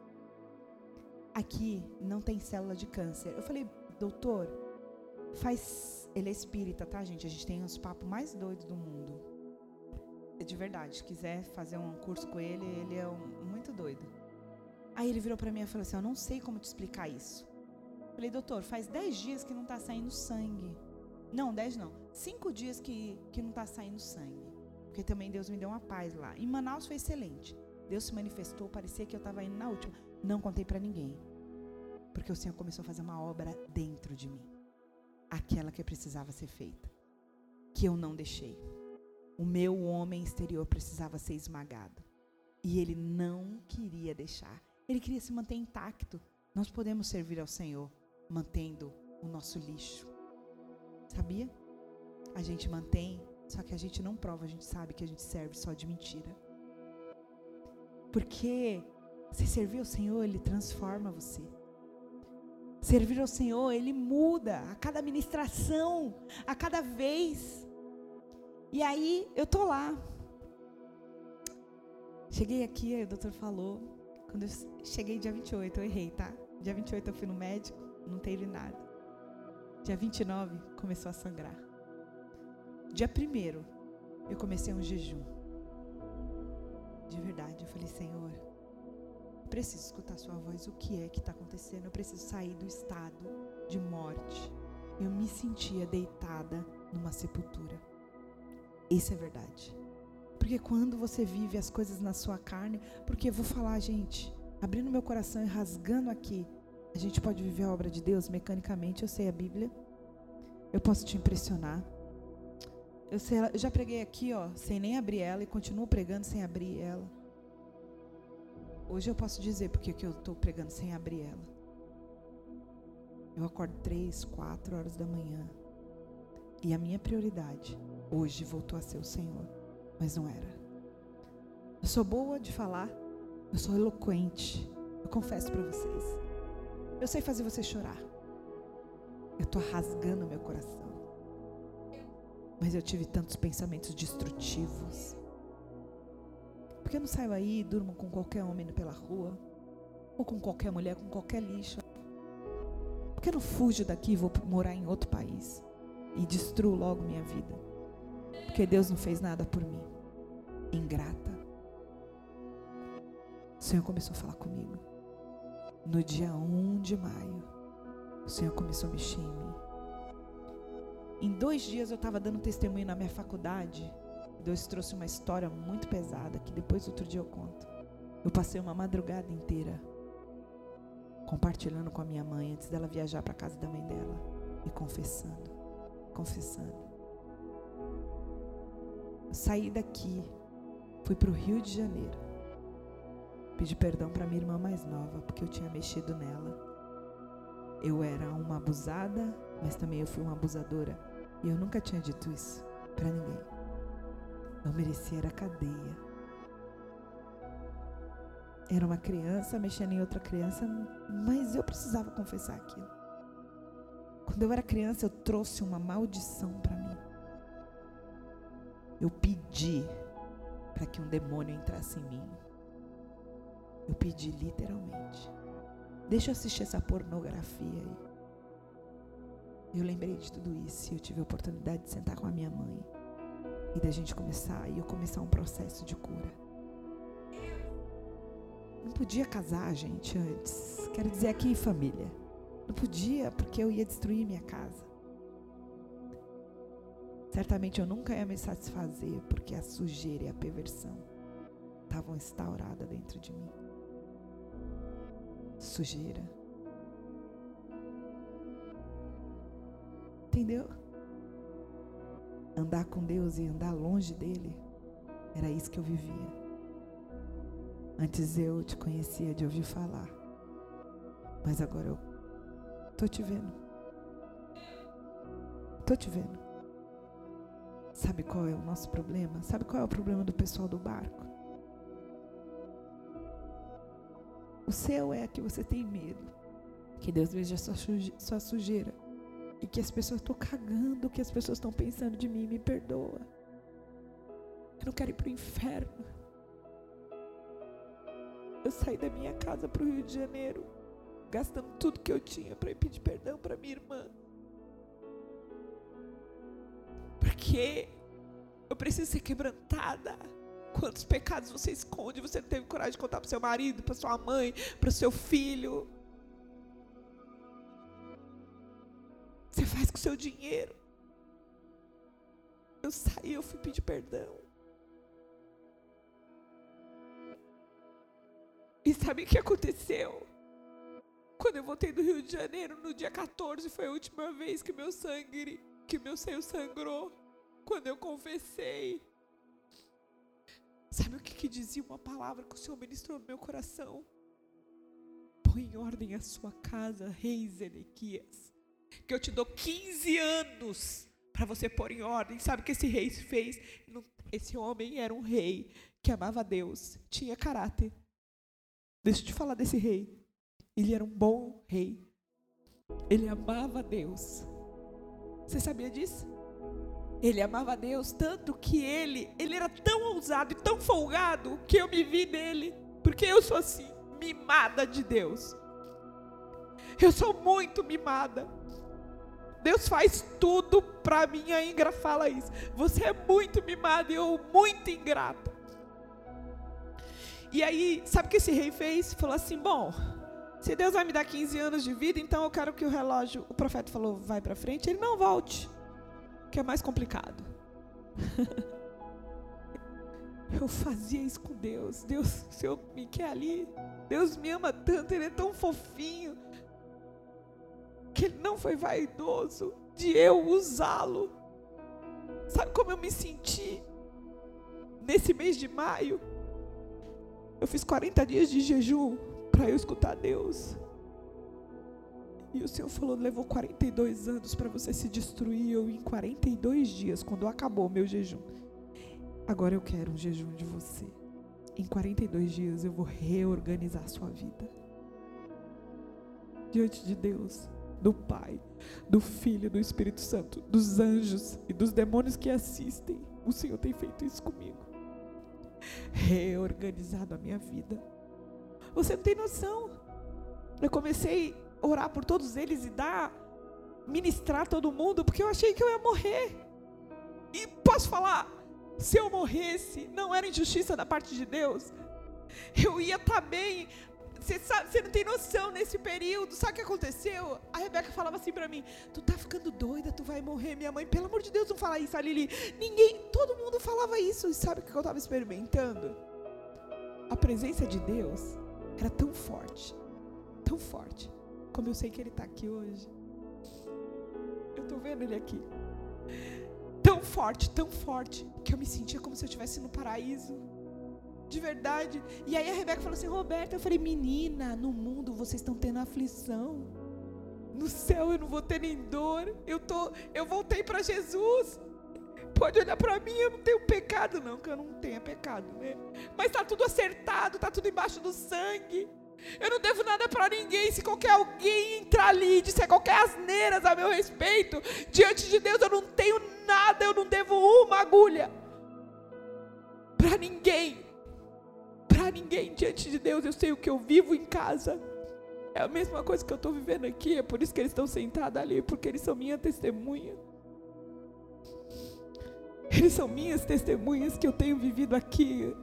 Aqui não tem célula de câncer. Eu falei, doutor, faz. Ele é espírita, tá, gente? A gente tem os papos mais doidos do mundo de verdade, se quiser fazer um curso com ele, ele é um, muito doido. Aí ele virou para mim e falou assim: Eu não sei como te explicar isso. Falei, doutor, faz 10 dias que não está saindo sangue. Não, 10 não. 5 dias que, que não está saindo sangue. Porque também Deus me deu uma paz lá. Em Manaus foi excelente. Deus se manifestou, parecia que eu estava indo na última. Não contei para ninguém. Porque o Senhor começou a fazer uma obra dentro de mim. Aquela que precisava ser feita. Que eu não deixei. O meu homem exterior precisava ser esmagado. E ele não queria deixar. Ele queria se manter intacto. Nós podemos servir ao Senhor mantendo o nosso lixo. Sabia? A gente mantém, só que a gente não prova, a gente sabe que a gente serve só de mentira. Porque se servir ao Senhor, Ele transforma você. Servir ao Senhor, Ele muda a cada ministração, a cada vez. E aí eu tô lá. Cheguei aqui, aí o doutor falou. Quando eu cheguei dia 28, eu errei, tá? Dia 28 eu fui no médico, não teve nada. Dia 29 começou a sangrar. Dia 1 eu comecei um jejum. De verdade, eu falei, Senhor, preciso escutar sua voz. O que é que está acontecendo? Eu preciso sair do estado de morte. Eu me sentia deitada numa sepultura. Isso é verdade. Porque quando você vive as coisas na sua carne, porque vou falar, gente, abrindo meu coração e rasgando aqui, a gente pode viver a obra de Deus mecanicamente. Eu sei a Bíblia. Eu posso te impressionar. Eu, sei, eu já preguei aqui, ó, sem nem abrir ela e continuo pregando sem abrir ela. Hoje eu posso dizer porque que eu estou pregando sem abrir ela. Eu acordo três, quatro horas da manhã. E a minha prioridade hoje voltou a ser o Senhor, mas não era. Eu sou boa de falar, eu sou eloquente, eu confesso para vocês. Eu sei fazer você chorar. Eu estou rasgando meu coração. Mas eu tive tantos pensamentos destrutivos. Porque eu não saio aí e durmo com qualquer homem pela rua, ou com qualquer mulher, com qualquer lixo. Porque eu não fujo daqui e vou morar em outro país e destruo logo minha vida. Porque Deus não fez nada por mim. Ingrata. O Senhor começou a falar comigo. No dia 1 de maio, o Senhor começou a mexer em mim. Em dois dias eu estava dando testemunho na minha faculdade. Deus trouxe uma história muito pesada que depois outro dia eu conto. Eu passei uma madrugada inteira compartilhando com a minha mãe antes dela viajar para a casa da mãe dela e confessando, confessando. Eu saí daqui, fui para o Rio de Janeiro. Pedi perdão para minha irmã mais nova, porque eu tinha mexido nela. Eu era uma abusada, mas também eu fui uma abusadora. E eu nunca tinha dito isso para ninguém. Eu merecia a cadeia. Era uma criança mexendo em outra criança, mas eu precisava confessar aquilo. Quando eu era criança, eu trouxe uma maldição para mim. Eu pedi para que um demônio entrasse em mim. Eu pedi literalmente. Deixa eu assistir essa pornografia aí. Eu lembrei de tudo isso e eu tive a oportunidade de sentar com a minha mãe e da gente começar e eu começar um processo de cura. Não podia casar, gente, antes. Quero dizer aqui, família. Não podia porque eu ia destruir minha casa. Certamente eu nunca ia me satisfazer porque a sujeira e a perversão estavam instauradas dentro de mim. Sujeira. Entendeu? Andar com Deus e andar longe dele, era isso que eu vivia. Antes eu te conhecia de ouvir falar, mas agora eu tô te vendo. Tô te vendo. Sabe qual é o nosso problema? Sabe qual é o problema do pessoal do barco? O seu é que você tem medo. Que Deus veja sua, sua sujeira. E que as pessoas estão cagando o que as pessoas estão pensando de mim. Me perdoa. Eu não quero ir para o inferno. Eu saí da minha casa para o Rio de Janeiro, gastando tudo que eu tinha para pedir perdão para minha irmã. Porque eu preciso ser quebrantada. Quantos pecados você esconde? Você não teve coragem de contar para seu marido, para sua mãe, para seu filho? Você faz com o seu dinheiro. Eu saí, eu fui pedir perdão. E sabe o que aconteceu? Quando eu voltei do Rio de Janeiro, no dia 14, foi a última vez que meu sangue, que meu seio sangrou quando eu confessei. Sabe o que, que dizia uma palavra que o Senhor ministrou no meu coração? Põe em ordem a sua casa, rei Zedequias. Que eu te dou 15 anos para você pôr em ordem. Sabe o que esse rei fez? Esse homem era um rei que amava Deus, tinha caráter. Deixa eu te falar desse rei. Ele era um bom rei. Ele amava Deus. Você sabia disso? Ele amava Deus tanto que ele, ele era tão ousado e tão folgado que eu me vi nele, porque eu sou assim, mimada de Deus. Eu sou muito mimada. Deus faz tudo para mim, a Ingra fala isso. Você é muito mimada e eu muito ingrata. E aí, sabe o que esse rei fez? Falou assim: bom, se Deus vai me dar 15 anos de vida, então eu quero que o relógio. O profeta falou: vai para frente. Ele não volte, que é mais complicado. eu fazia isso com Deus. Deus, o Senhor me quer ali. Deus me ama tanto, Ele é tão fofinho. Que Ele não foi vaidoso de eu usá-lo. Sabe como eu me senti nesse mês de maio? Eu fiz 40 dias de jejum para eu escutar Deus. E o Senhor falou: levou 42 anos para você se destruir. Eu, em 42 dias, quando acabou meu jejum, agora eu quero um jejum de você. Em 42 dias eu vou reorganizar a sua vida. Diante de Deus, do Pai, do Filho, do Espírito Santo, dos anjos e dos demônios que assistem, o Senhor tem feito isso comigo reorganizado a minha vida. Você não tem noção. Eu comecei a orar por todos eles e dar, ministrar todo mundo, porque eu achei que eu ia morrer. E posso falar, se eu morresse, não era injustiça da parte de Deus. Eu ia estar tá bem, você, não tem noção nesse período. Sabe o que aconteceu? A Rebeca falava assim para mim: Tu tá ficando doida, tu vai morrer. Minha mãe, pelo amor de Deus, não fala isso, a Lili. Ninguém, todo mundo falava isso. E sabe o que eu estava experimentando? A presença de Deus era tão forte, tão forte, como eu sei que Ele está aqui hoje. Eu estou vendo Ele aqui. Tão forte, tão forte, que eu me sentia como se eu estivesse no paraíso de verdade. E aí a Rebeca falou assim: Roberta, eu falei, menina, no mundo vocês estão tendo aflição. No céu eu não vou ter nem dor. Eu tô, eu voltei para Jesus. Pode olhar para mim, eu não tenho pecado, não, que eu não tenha pecado, né? Mas está tudo acertado, está tudo embaixo do sangue. Eu não devo nada para ninguém. Se qualquer alguém entrar ali e disser qualquer asneiras a meu respeito, diante de Deus eu não tenho nada, eu não devo uma agulha para ninguém para ninguém diante de Deus. Eu sei o que eu vivo em casa. É a mesma coisa que eu estou vivendo aqui. É por isso que eles estão sentados ali, porque eles são minha testemunha. Eles são minhas testemunhas que eu tenho vivido aqui.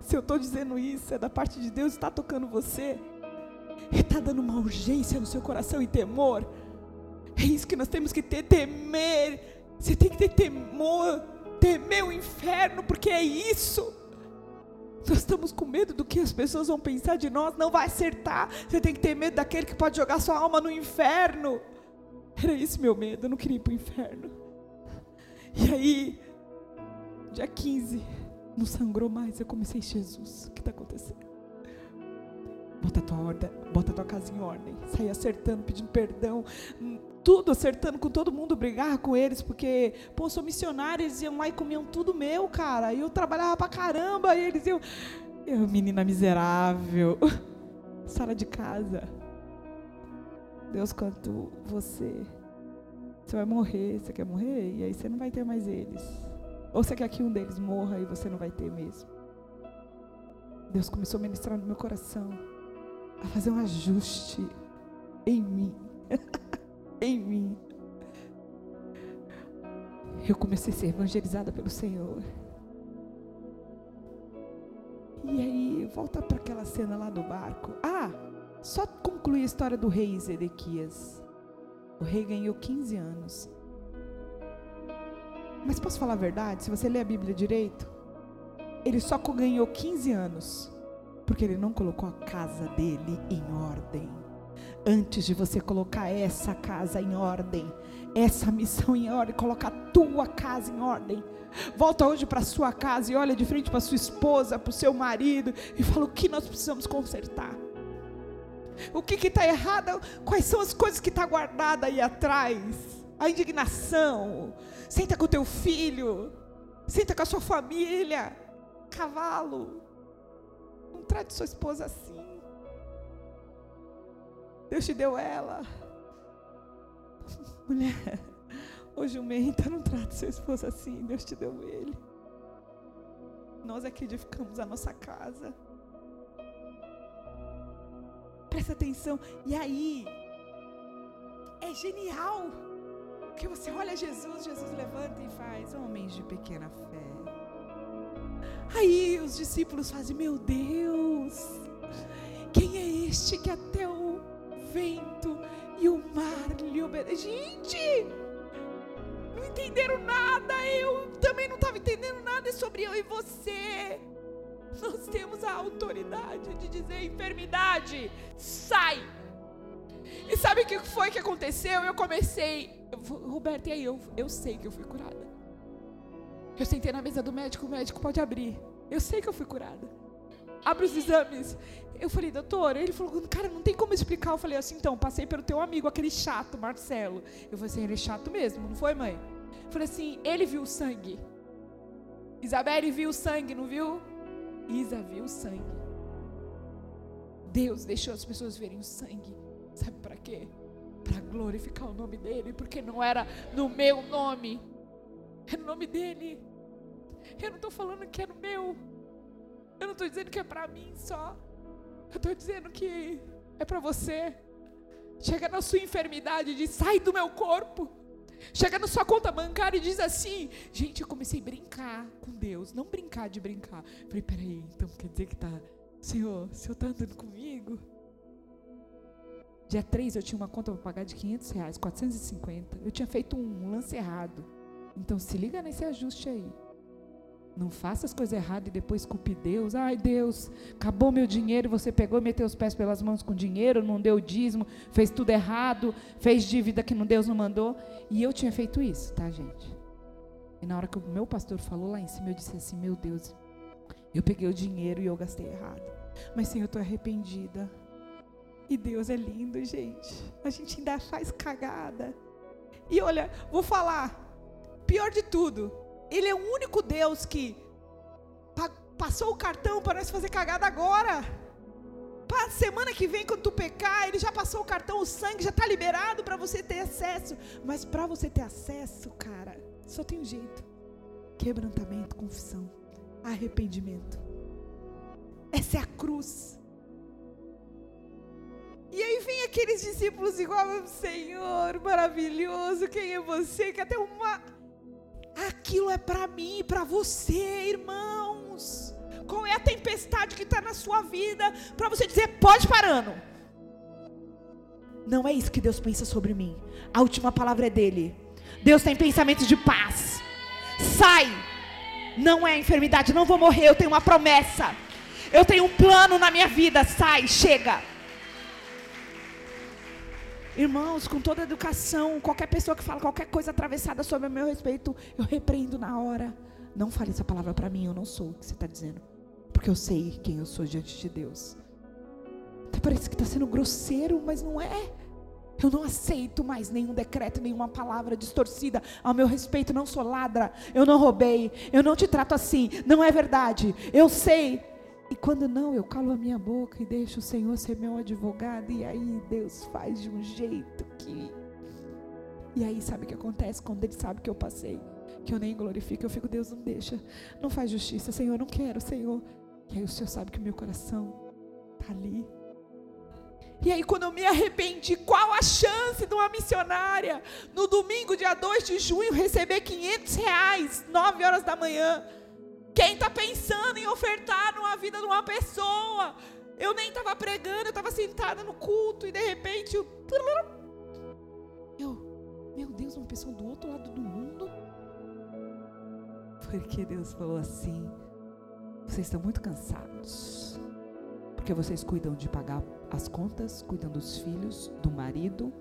Se eu estou dizendo isso, é da parte de Deus, está tocando você. Está dando uma urgência no seu coração e temor. É isso que nós temos que ter, temer. Você tem que ter temor, temer o inferno, porque é isso. Nós estamos com medo do que as pessoas vão pensar de nós, não vai acertar. Você tem que ter medo daquele que pode jogar sua alma no inferno. Era esse meu medo, eu não queria ir para o inferno. E aí, dia 15, não sangrou mais. Eu comecei, Jesus, o que está acontecendo? Bota a tua ordem, bota a tua casa em ordem. Saí acertando, pedindo perdão, tudo acertando com todo mundo, brigar com eles, porque, pô, sou missionário, eles iam lá e comiam tudo meu, cara. E eu trabalhava pra caramba, e eles iam. Eu, menina miserável, sala de casa. Deus, quanto você. Você vai morrer, você quer morrer, e aí você não vai ter mais eles. Ou você quer que um deles morra e você não vai ter mesmo. Deus começou a ministrar no meu coração, a fazer um ajuste em mim. em mim. Eu comecei a ser evangelizada pelo Senhor. E aí, volta para aquela cena lá do barco. Ah, só concluir a história do rei Zedequias. O rei ganhou 15 anos. Mas posso falar a verdade? Se você ler a Bíblia direito, ele só ganhou 15 anos porque ele não colocou a casa dele em ordem antes de você colocar essa casa em ordem, essa missão em ordem, colocar a tua casa em ordem. Volta hoje para sua casa e olha de frente para sua esposa, para o seu marido e fala o que nós precisamos consertar. O que está errado? Quais são as coisas que está guardada aí atrás? A indignação. Senta com o teu filho. Senta com a sua família. Cavalo. Não trate sua esposa assim. Deus te deu ela. Mulher, Ô jumenta, não trate seu esposo assim, Deus te deu ele. Nós aqui edificamos a nossa casa. Presta atenção. E aí, é genial. Porque você olha Jesus, Jesus levanta e faz homens de pequena fé. Aí os discípulos fazem: Meu Deus, quem é este que até o vento e o mar lhe obedecem? Gente, não entenderam nada. Eu também não estava entendendo nada sobre eu e você. Nós temos a autoridade de dizer: enfermidade, sai. E sabe o que foi que aconteceu? Eu comecei, Roberto, e aí? Eu, eu sei que eu fui curada. Eu sentei na mesa do médico, o médico pode abrir. Eu sei que eu fui curada. Abre os exames. Eu falei, doutor, ele falou, cara, não tem como explicar. Eu falei assim, então, passei pelo teu amigo, aquele chato, Marcelo. Eu falei assim, ele é chato mesmo, não foi, mãe? Eu falei assim, ele viu o sangue. Isabelle viu o sangue, não viu? Isa viu o sangue. Deus deixou as pessoas verem o sangue. Sabe para quê? Para glorificar o nome dele, porque não era no meu nome, é no nome dele. Eu não estou falando que é no meu. Eu não estou dizendo que é para mim só. Eu estou dizendo que é para você. Chega na sua enfermidade e diz: sai do meu corpo. Chega na sua conta bancária e diz assim: gente, eu comecei a brincar com Deus. Não brincar de brincar. Falei: peraí, então quer dizer que tá. Senhor, o senhor está andando comigo? Dia 3 eu tinha uma conta para pagar de 500 reais, 450. Eu tinha feito um lance errado. Então se liga nesse ajuste aí. Não faça as coisas erradas e depois culpe Deus. Ai, Deus, acabou meu dinheiro, você pegou e meteu os pés pelas mãos com dinheiro, não deu dízimo, fez tudo errado, fez dívida que Deus não mandou. E eu tinha feito isso, tá, gente? E na hora que o meu pastor falou lá em cima, eu disse assim: Meu Deus, eu peguei o dinheiro e eu gastei errado. Mas, Senhor, eu estou arrependida. E Deus é lindo, gente. A gente ainda faz cagada. E olha, vou falar. Pior de tudo, Ele é o único Deus que passou o cartão para nós fazer cagada agora. Para semana que vem, quando tu pecar, Ele já passou o cartão, o sangue já está liberado para você ter acesso. Mas para você ter acesso, cara, só tem um jeito: quebrantamento, confissão, arrependimento. Essa é a cruz. E aí vem aqueles discípulos igual, Senhor, maravilhoso, quem é você? Que até uma. Aquilo é para mim e para você, irmãos. Qual é a tempestade que está na sua vida para você dizer, pode parando? Não é isso que Deus pensa sobre mim. A última palavra é dele. Deus tem pensamentos de paz. Sai. Não é enfermidade, não vou morrer, eu tenho uma promessa. Eu tenho um plano na minha vida. Sai, chega. Irmãos, com toda educação, qualquer pessoa que fala qualquer coisa atravessada sobre o meu respeito, eu repreendo na hora. Não fale essa palavra para mim, eu não sou o que você está dizendo. Porque eu sei quem eu sou diante de Deus. Até parece que está sendo grosseiro, mas não é. Eu não aceito mais nenhum decreto, nenhuma palavra distorcida ao meu respeito. Não sou ladra, eu não roubei, eu não te trato assim. Não é verdade. Eu sei e quando não, eu calo a minha boca e deixo o Senhor ser meu advogado. E aí Deus faz de um jeito que. E aí sabe o que acontece quando Ele sabe que eu passei? Que eu nem glorifico, eu fico, Deus não deixa. Não faz justiça, Senhor, não quero, Senhor. E aí o Senhor sabe que o meu coração está ali. E aí, quando eu me arrependi, qual a chance de uma missionária, no domingo, dia 2 de junho, receber 500 reais, 9 horas da manhã? Quem está pensando em ofertar numa vida de uma pessoa? Eu nem estava pregando, eu estava sentada no culto e de repente eu, eu, meu Deus, uma pessoa do outro lado do mundo. Porque Deus falou assim: vocês estão muito cansados, porque vocês cuidam de pagar as contas, cuidam dos filhos, do marido,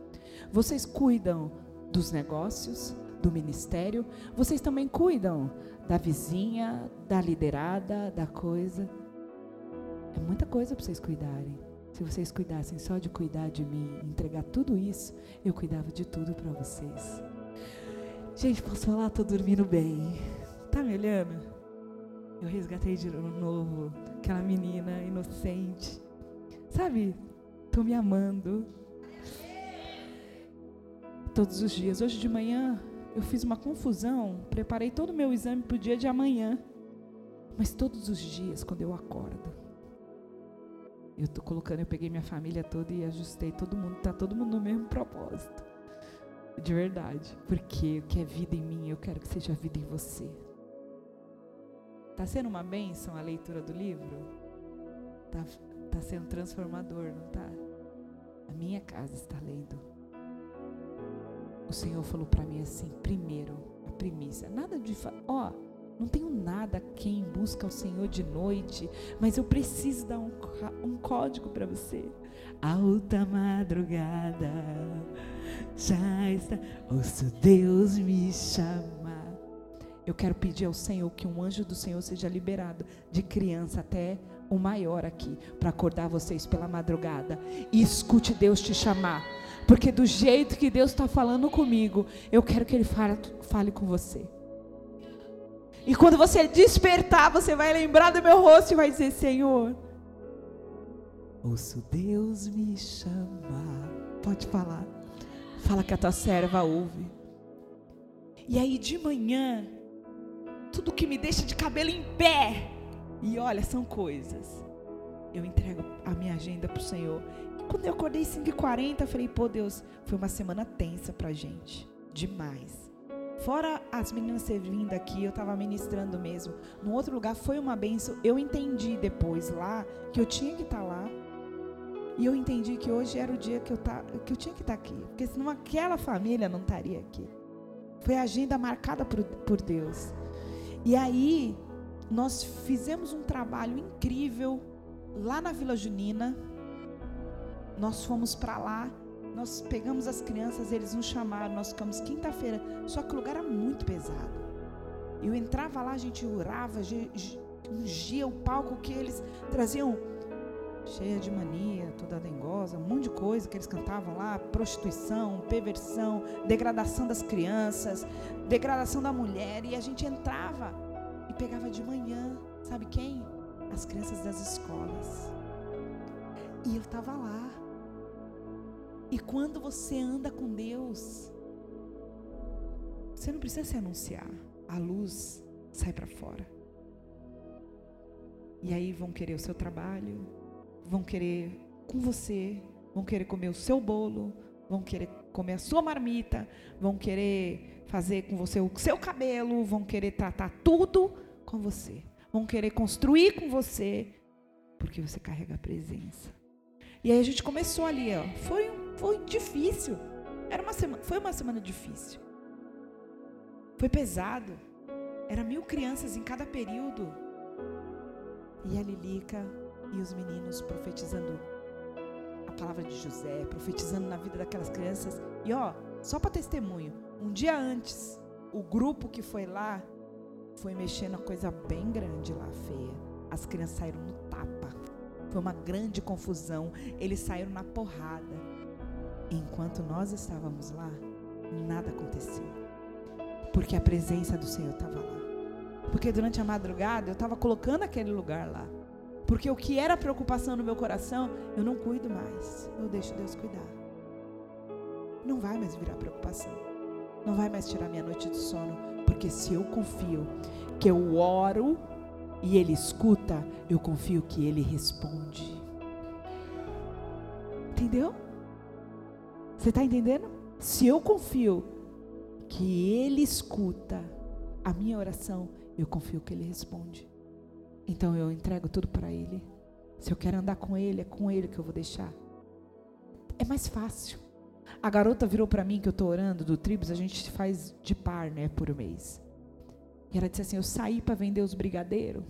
vocês cuidam dos negócios, do ministério, vocês também cuidam da vizinha, da liderada, da coisa. É muita coisa para vocês cuidarem. Se vocês cuidassem só de cuidar de mim, entregar tudo isso, eu cuidava de tudo para vocês. Gente, posso falar? Tô dormindo bem. Tá me olhando? Eu resgatei de novo aquela menina inocente. Sabe? Tô me amando. Todos os dias. Hoje de manhã eu fiz uma confusão, preparei todo o meu exame para o dia de amanhã. Mas todos os dias, quando eu acordo, eu estou colocando, eu peguei minha família toda e ajustei todo mundo, está todo mundo no mesmo propósito. De verdade. Porque o que é vida em mim, eu quero que seja vida em você. Está sendo uma bênção a leitura do livro? Está tá sendo transformador, não está? A minha casa está lendo. O Senhor falou para mim assim: primeiro, a primícia. Nada de. Ó, não tenho nada quem busca o Senhor de noite, mas eu preciso dar um, um código para você. Alta madrugada, já está. Ouço Deus me chamar. Eu quero pedir ao Senhor que um anjo do Senhor seja liberado de criança até o maior aqui, para acordar vocês pela madrugada. E escute Deus te chamar. Porque do jeito que Deus está falando comigo, eu quero que Ele fale, fale com você. E quando você despertar, você vai lembrar do meu rosto e vai dizer: Senhor, ouço Deus me chamar. Pode falar. Fala que a tua serva ouve. E aí de manhã, tudo que me deixa de cabelo em pé, e olha, são coisas. Eu entrego a minha agenda para o Senhor. Quando eu acordei 5h40, eu falei, pô, Deus, foi uma semana tensa para gente. Demais. Fora as meninas ter vindo aqui, eu estava ministrando mesmo. No outro lugar foi uma benção. Eu entendi depois lá que eu tinha que estar tá lá. E eu entendi que hoje era o dia que eu, tá, que eu tinha que estar tá aqui. Porque senão aquela família não estaria aqui. Foi a agenda marcada por, por Deus. E aí, nós fizemos um trabalho incrível lá na Vila Junina. Nós fomos para lá, nós pegamos as crianças, eles nos chamaram, nós ficamos quinta-feira. Só que o lugar era muito pesado. Eu entrava lá, a gente orava, ungia o palco que eles traziam cheia de mania, toda dengosa, um monte de coisa que eles cantavam lá, prostituição, perversão, degradação das crianças, degradação da mulher, e a gente entrava e pegava de manhã, sabe quem? As crianças das escolas. E eu estava lá. E quando você anda com Deus, você não precisa se anunciar. A luz sai para fora. E aí vão querer o seu trabalho, vão querer com você, vão querer comer o seu bolo, vão querer comer a sua marmita, vão querer fazer com você o seu cabelo, vão querer tratar tudo com você, vão querer construir com você, porque você carrega a presença. E aí a gente começou ali, ó. Foi, foi difícil. Era uma semana, foi uma semana difícil. Foi pesado. Era mil crianças em cada período. E a Lilica e os meninos profetizando a palavra de José, profetizando na vida daquelas crianças. E ó, só para testemunho, um dia antes, o grupo que foi lá foi mexendo a coisa bem grande lá, feia. As crianças saíram no tapa. Foi uma grande confusão. Eles saíram na porrada. Enquanto nós estávamos lá, nada aconteceu. Porque a presença do Senhor estava lá. Porque durante a madrugada eu estava colocando aquele lugar lá. Porque o que era preocupação no meu coração, eu não cuido mais. Eu deixo Deus cuidar. Não vai mais virar preocupação. Não vai mais tirar minha noite de sono. Porque se eu confio que eu oro e Ele escuta, eu confio que Ele responde. Entendeu? Você está entendendo? Se eu confio que Ele escuta a minha oração, eu confio que Ele responde. Então eu entrego tudo para Ele. Se eu quero andar com Ele, é com Ele que eu vou deixar. É mais fácil. A garota virou para mim que eu estou orando do Tribos, a gente faz de par, né, por mês. E ela disse assim: Eu saí para vender os brigadeiros.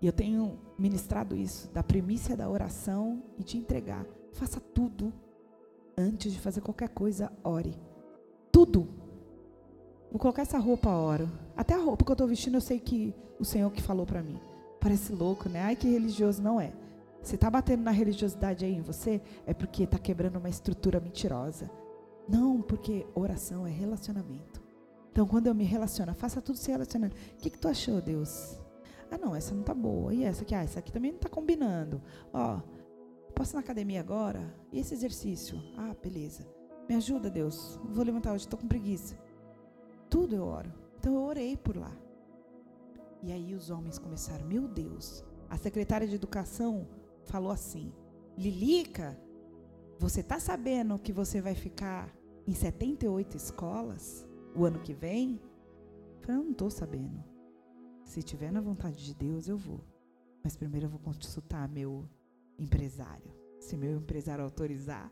E eu tenho ministrado isso, da primícia da oração e de entregar. Faça tudo antes de fazer qualquer coisa, ore. Tudo. Vou colocar essa roupa, oro. Até a roupa que eu estou vestindo, eu sei que o Senhor que falou para mim. Parece louco, né? Ai, que religioso não é. Se está batendo na religiosidade aí em você, é porque está quebrando uma estrutura mentirosa. Não, porque oração é relacionamento. Então, quando eu me relaciono, faça tudo se relacionando. O que, que tu achou, Deus? Ah, não, essa não tá boa. E essa aqui? Ah, essa aqui também não está combinando. Ó, posso ir na academia agora? E esse exercício? Ah, beleza. Me ajuda, Deus. Vou levantar hoje, estou com preguiça. Tudo eu oro. Então eu orei por lá. E aí os homens começaram, meu Deus. A secretária de educação falou assim: Lilica, você está sabendo que você vai ficar em 78 escolas o ano que vem? Eu falei, não estou sabendo. Se tiver na vontade de Deus, eu vou. Mas primeiro eu vou consultar meu empresário. Se meu empresário autorizar.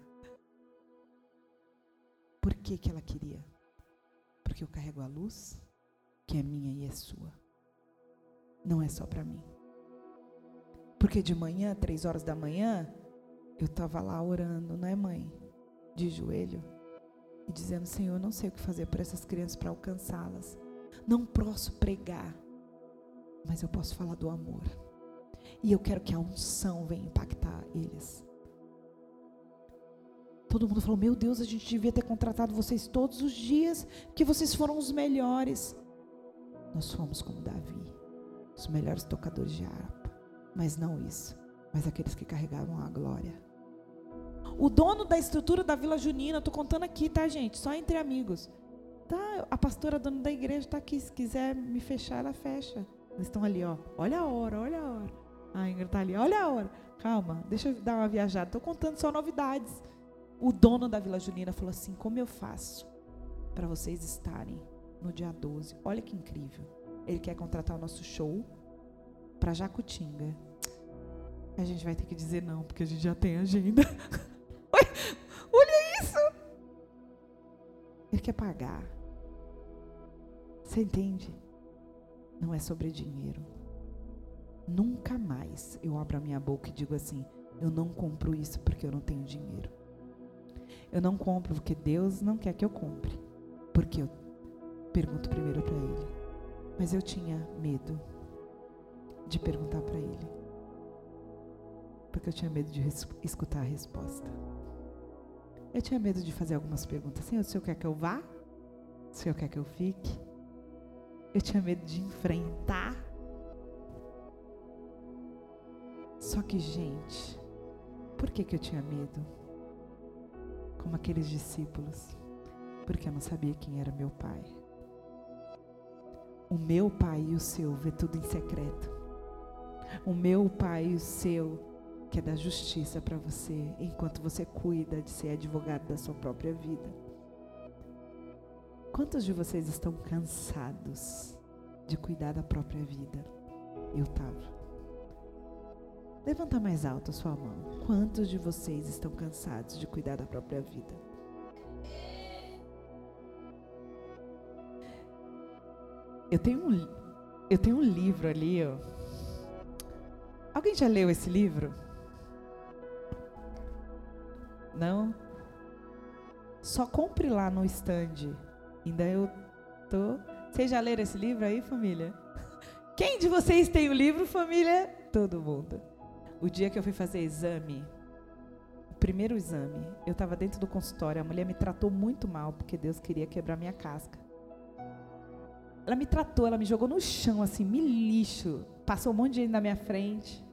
Por que, que ela queria? Porque eu carrego a luz, que é minha e é sua. Não é só para mim. Porque de manhã, três horas da manhã, eu estava lá orando, não é, mãe? De joelho. E dizendo: Senhor, não sei o que fazer por essas crianças para alcançá-las. Não posso pregar, mas eu posso falar do amor. E eu quero que a unção venha impactar eles. Todo mundo falou: Meu Deus, a gente devia ter contratado vocês todos os dias, que vocês foram os melhores. Nós fomos como Davi, os melhores tocadores de harpa. Mas não isso, mas aqueles que carregavam a glória. O dono da estrutura da Vila Junina, estou contando aqui, tá, gente? Só entre amigos. Tá, a pastora dona da igreja está aqui. Se quiser me fechar, ela fecha. Eles estão ali, ó. Olha a hora, olha a hora. A Ingrid está ali, olha a hora. Calma, deixa eu dar uma viajada. Estou contando só novidades. O dono da Vila Junina falou assim: como eu faço para vocês estarem no dia 12? Olha que incrível. Ele quer contratar o nosso show para Jacutinga. A gente vai ter que dizer não, porque a gente já tem agenda. Olha isso! Ele quer pagar. Você entende? Não é sobre dinheiro. Nunca mais eu abro a minha boca e digo assim: eu não compro isso porque eu não tenho dinheiro. Eu não compro porque Deus não quer que eu compre. Porque eu pergunto primeiro para Ele. Mas eu tinha medo de perguntar para Ele. Porque eu tinha medo de escutar a resposta. Eu tinha medo de fazer algumas perguntas. Senhor, o senhor quer que eu vá? O senhor quer que eu fique? Eu tinha medo de enfrentar. Só que, gente, por que, que eu tinha medo? Como aqueles discípulos. Porque eu não sabia quem era meu pai. O meu pai e o seu vê tudo em secreto. O meu pai e o seu quer dar justiça para você enquanto você cuida de ser advogado da sua própria vida. Quantos de vocês estão cansados de cuidar da própria vida? Eu estava. Levanta mais alto a sua mão. Quantos de vocês estão cansados de cuidar da própria vida? Eu tenho um, eu tenho um livro ali, ó. Alguém já leu esse livro? Não? Só compre lá no stand Ainda eu tô. Vocês já leram esse livro aí, família? Quem de vocês tem o livro, família? Todo mundo. O dia que eu fui fazer exame, o primeiro exame, eu estava dentro do consultório, a mulher me tratou muito mal, porque Deus queria quebrar minha casca. Ela me tratou, ela me jogou no chão, assim, me lixo. Passou um monte de gente na minha frente.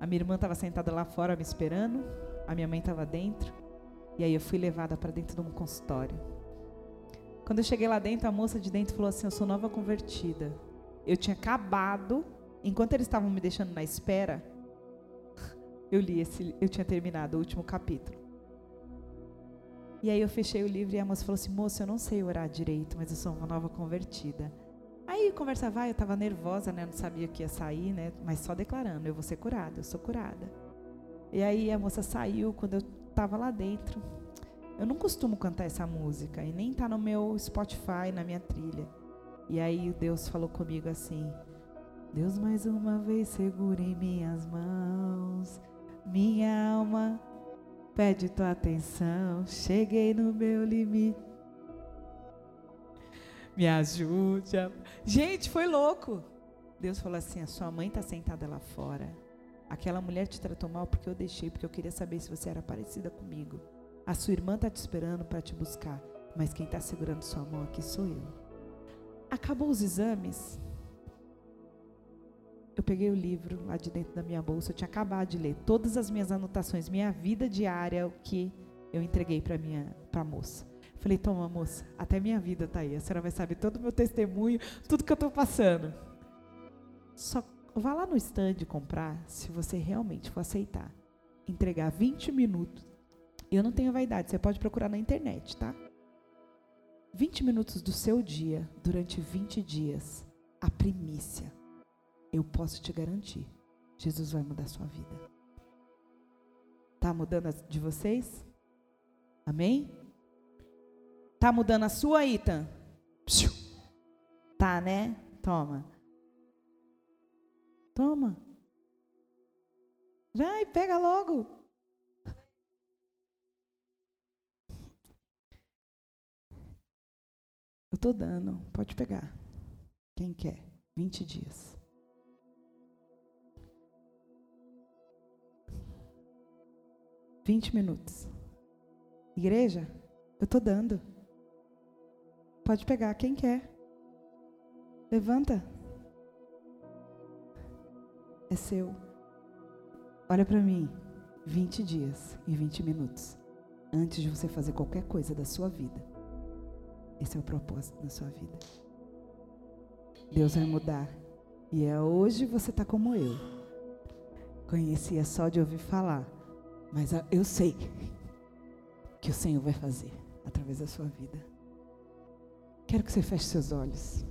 A minha irmã estava sentada lá fora me esperando. A minha mãe estava dentro. E aí eu fui levada para dentro de um consultório. Quando eu cheguei lá dentro, a moça de dentro falou assim: Eu sou nova convertida. Eu tinha acabado, enquanto eles estavam me deixando na espera, eu li esse, eu tinha terminado o último capítulo. E aí eu fechei o livro e a moça falou assim: Moça, eu não sei orar direito, mas eu sou uma nova convertida. Aí conversa vai, eu estava nervosa, né? Não sabia que ia sair, né? Mas só declarando: Eu vou ser curada, eu sou curada. E aí a moça saiu quando eu estava lá dentro. Eu não costumo cantar essa música e nem tá no meu Spotify, na minha trilha. E aí Deus falou comigo assim: Deus mais uma vez segura em minhas mãos, minha alma pede tua atenção. Cheguei no meu limite. Me ajude. Gente, foi louco. Deus falou assim: a sua mãe está sentada lá fora. Aquela mulher te tratou mal porque eu deixei, porque eu queria saber se você era parecida comigo. A sua irmã está te esperando para te buscar, mas quem está segurando sua mão aqui sou eu. Acabou os exames. Eu peguei o livro lá de dentro da minha bolsa, eu tinha acabado de ler todas as minhas anotações, minha vida diária, o que eu entreguei para minha para moça. Falei, toma, moça, até minha vida está aí. A senhora vai saber todo o meu testemunho, tudo que eu estou passando. Só vá lá no stand comprar, se você realmente for aceitar. Entregar 20 minutos. Eu não tenho vaidade, você pode procurar na internet, tá? 20 minutos do seu dia, durante 20 dias, a primícia. Eu posso te garantir, Jesus vai mudar a sua vida. Tá mudando a de vocês? Amém? Tá mudando a sua, Ita? Tá, né? Toma. Toma. Vai, pega logo. Eu estou dando, pode pegar. Quem quer? 20 dias. Vinte minutos. Igreja, eu estou dando. Pode pegar quem quer. Levanta. É seu. Olha para mim. 20 dias e 20 minutos. Antes de você fazer qualquer coisa da sua vida. Esse é o propósito da sua vida. Deus vai mudar. E é hoje você está como eu. Conhecia só de ouvir falar. Mas eu sei que o Senhor vai fazer através da sua vida. Quero que você feche seus olhos.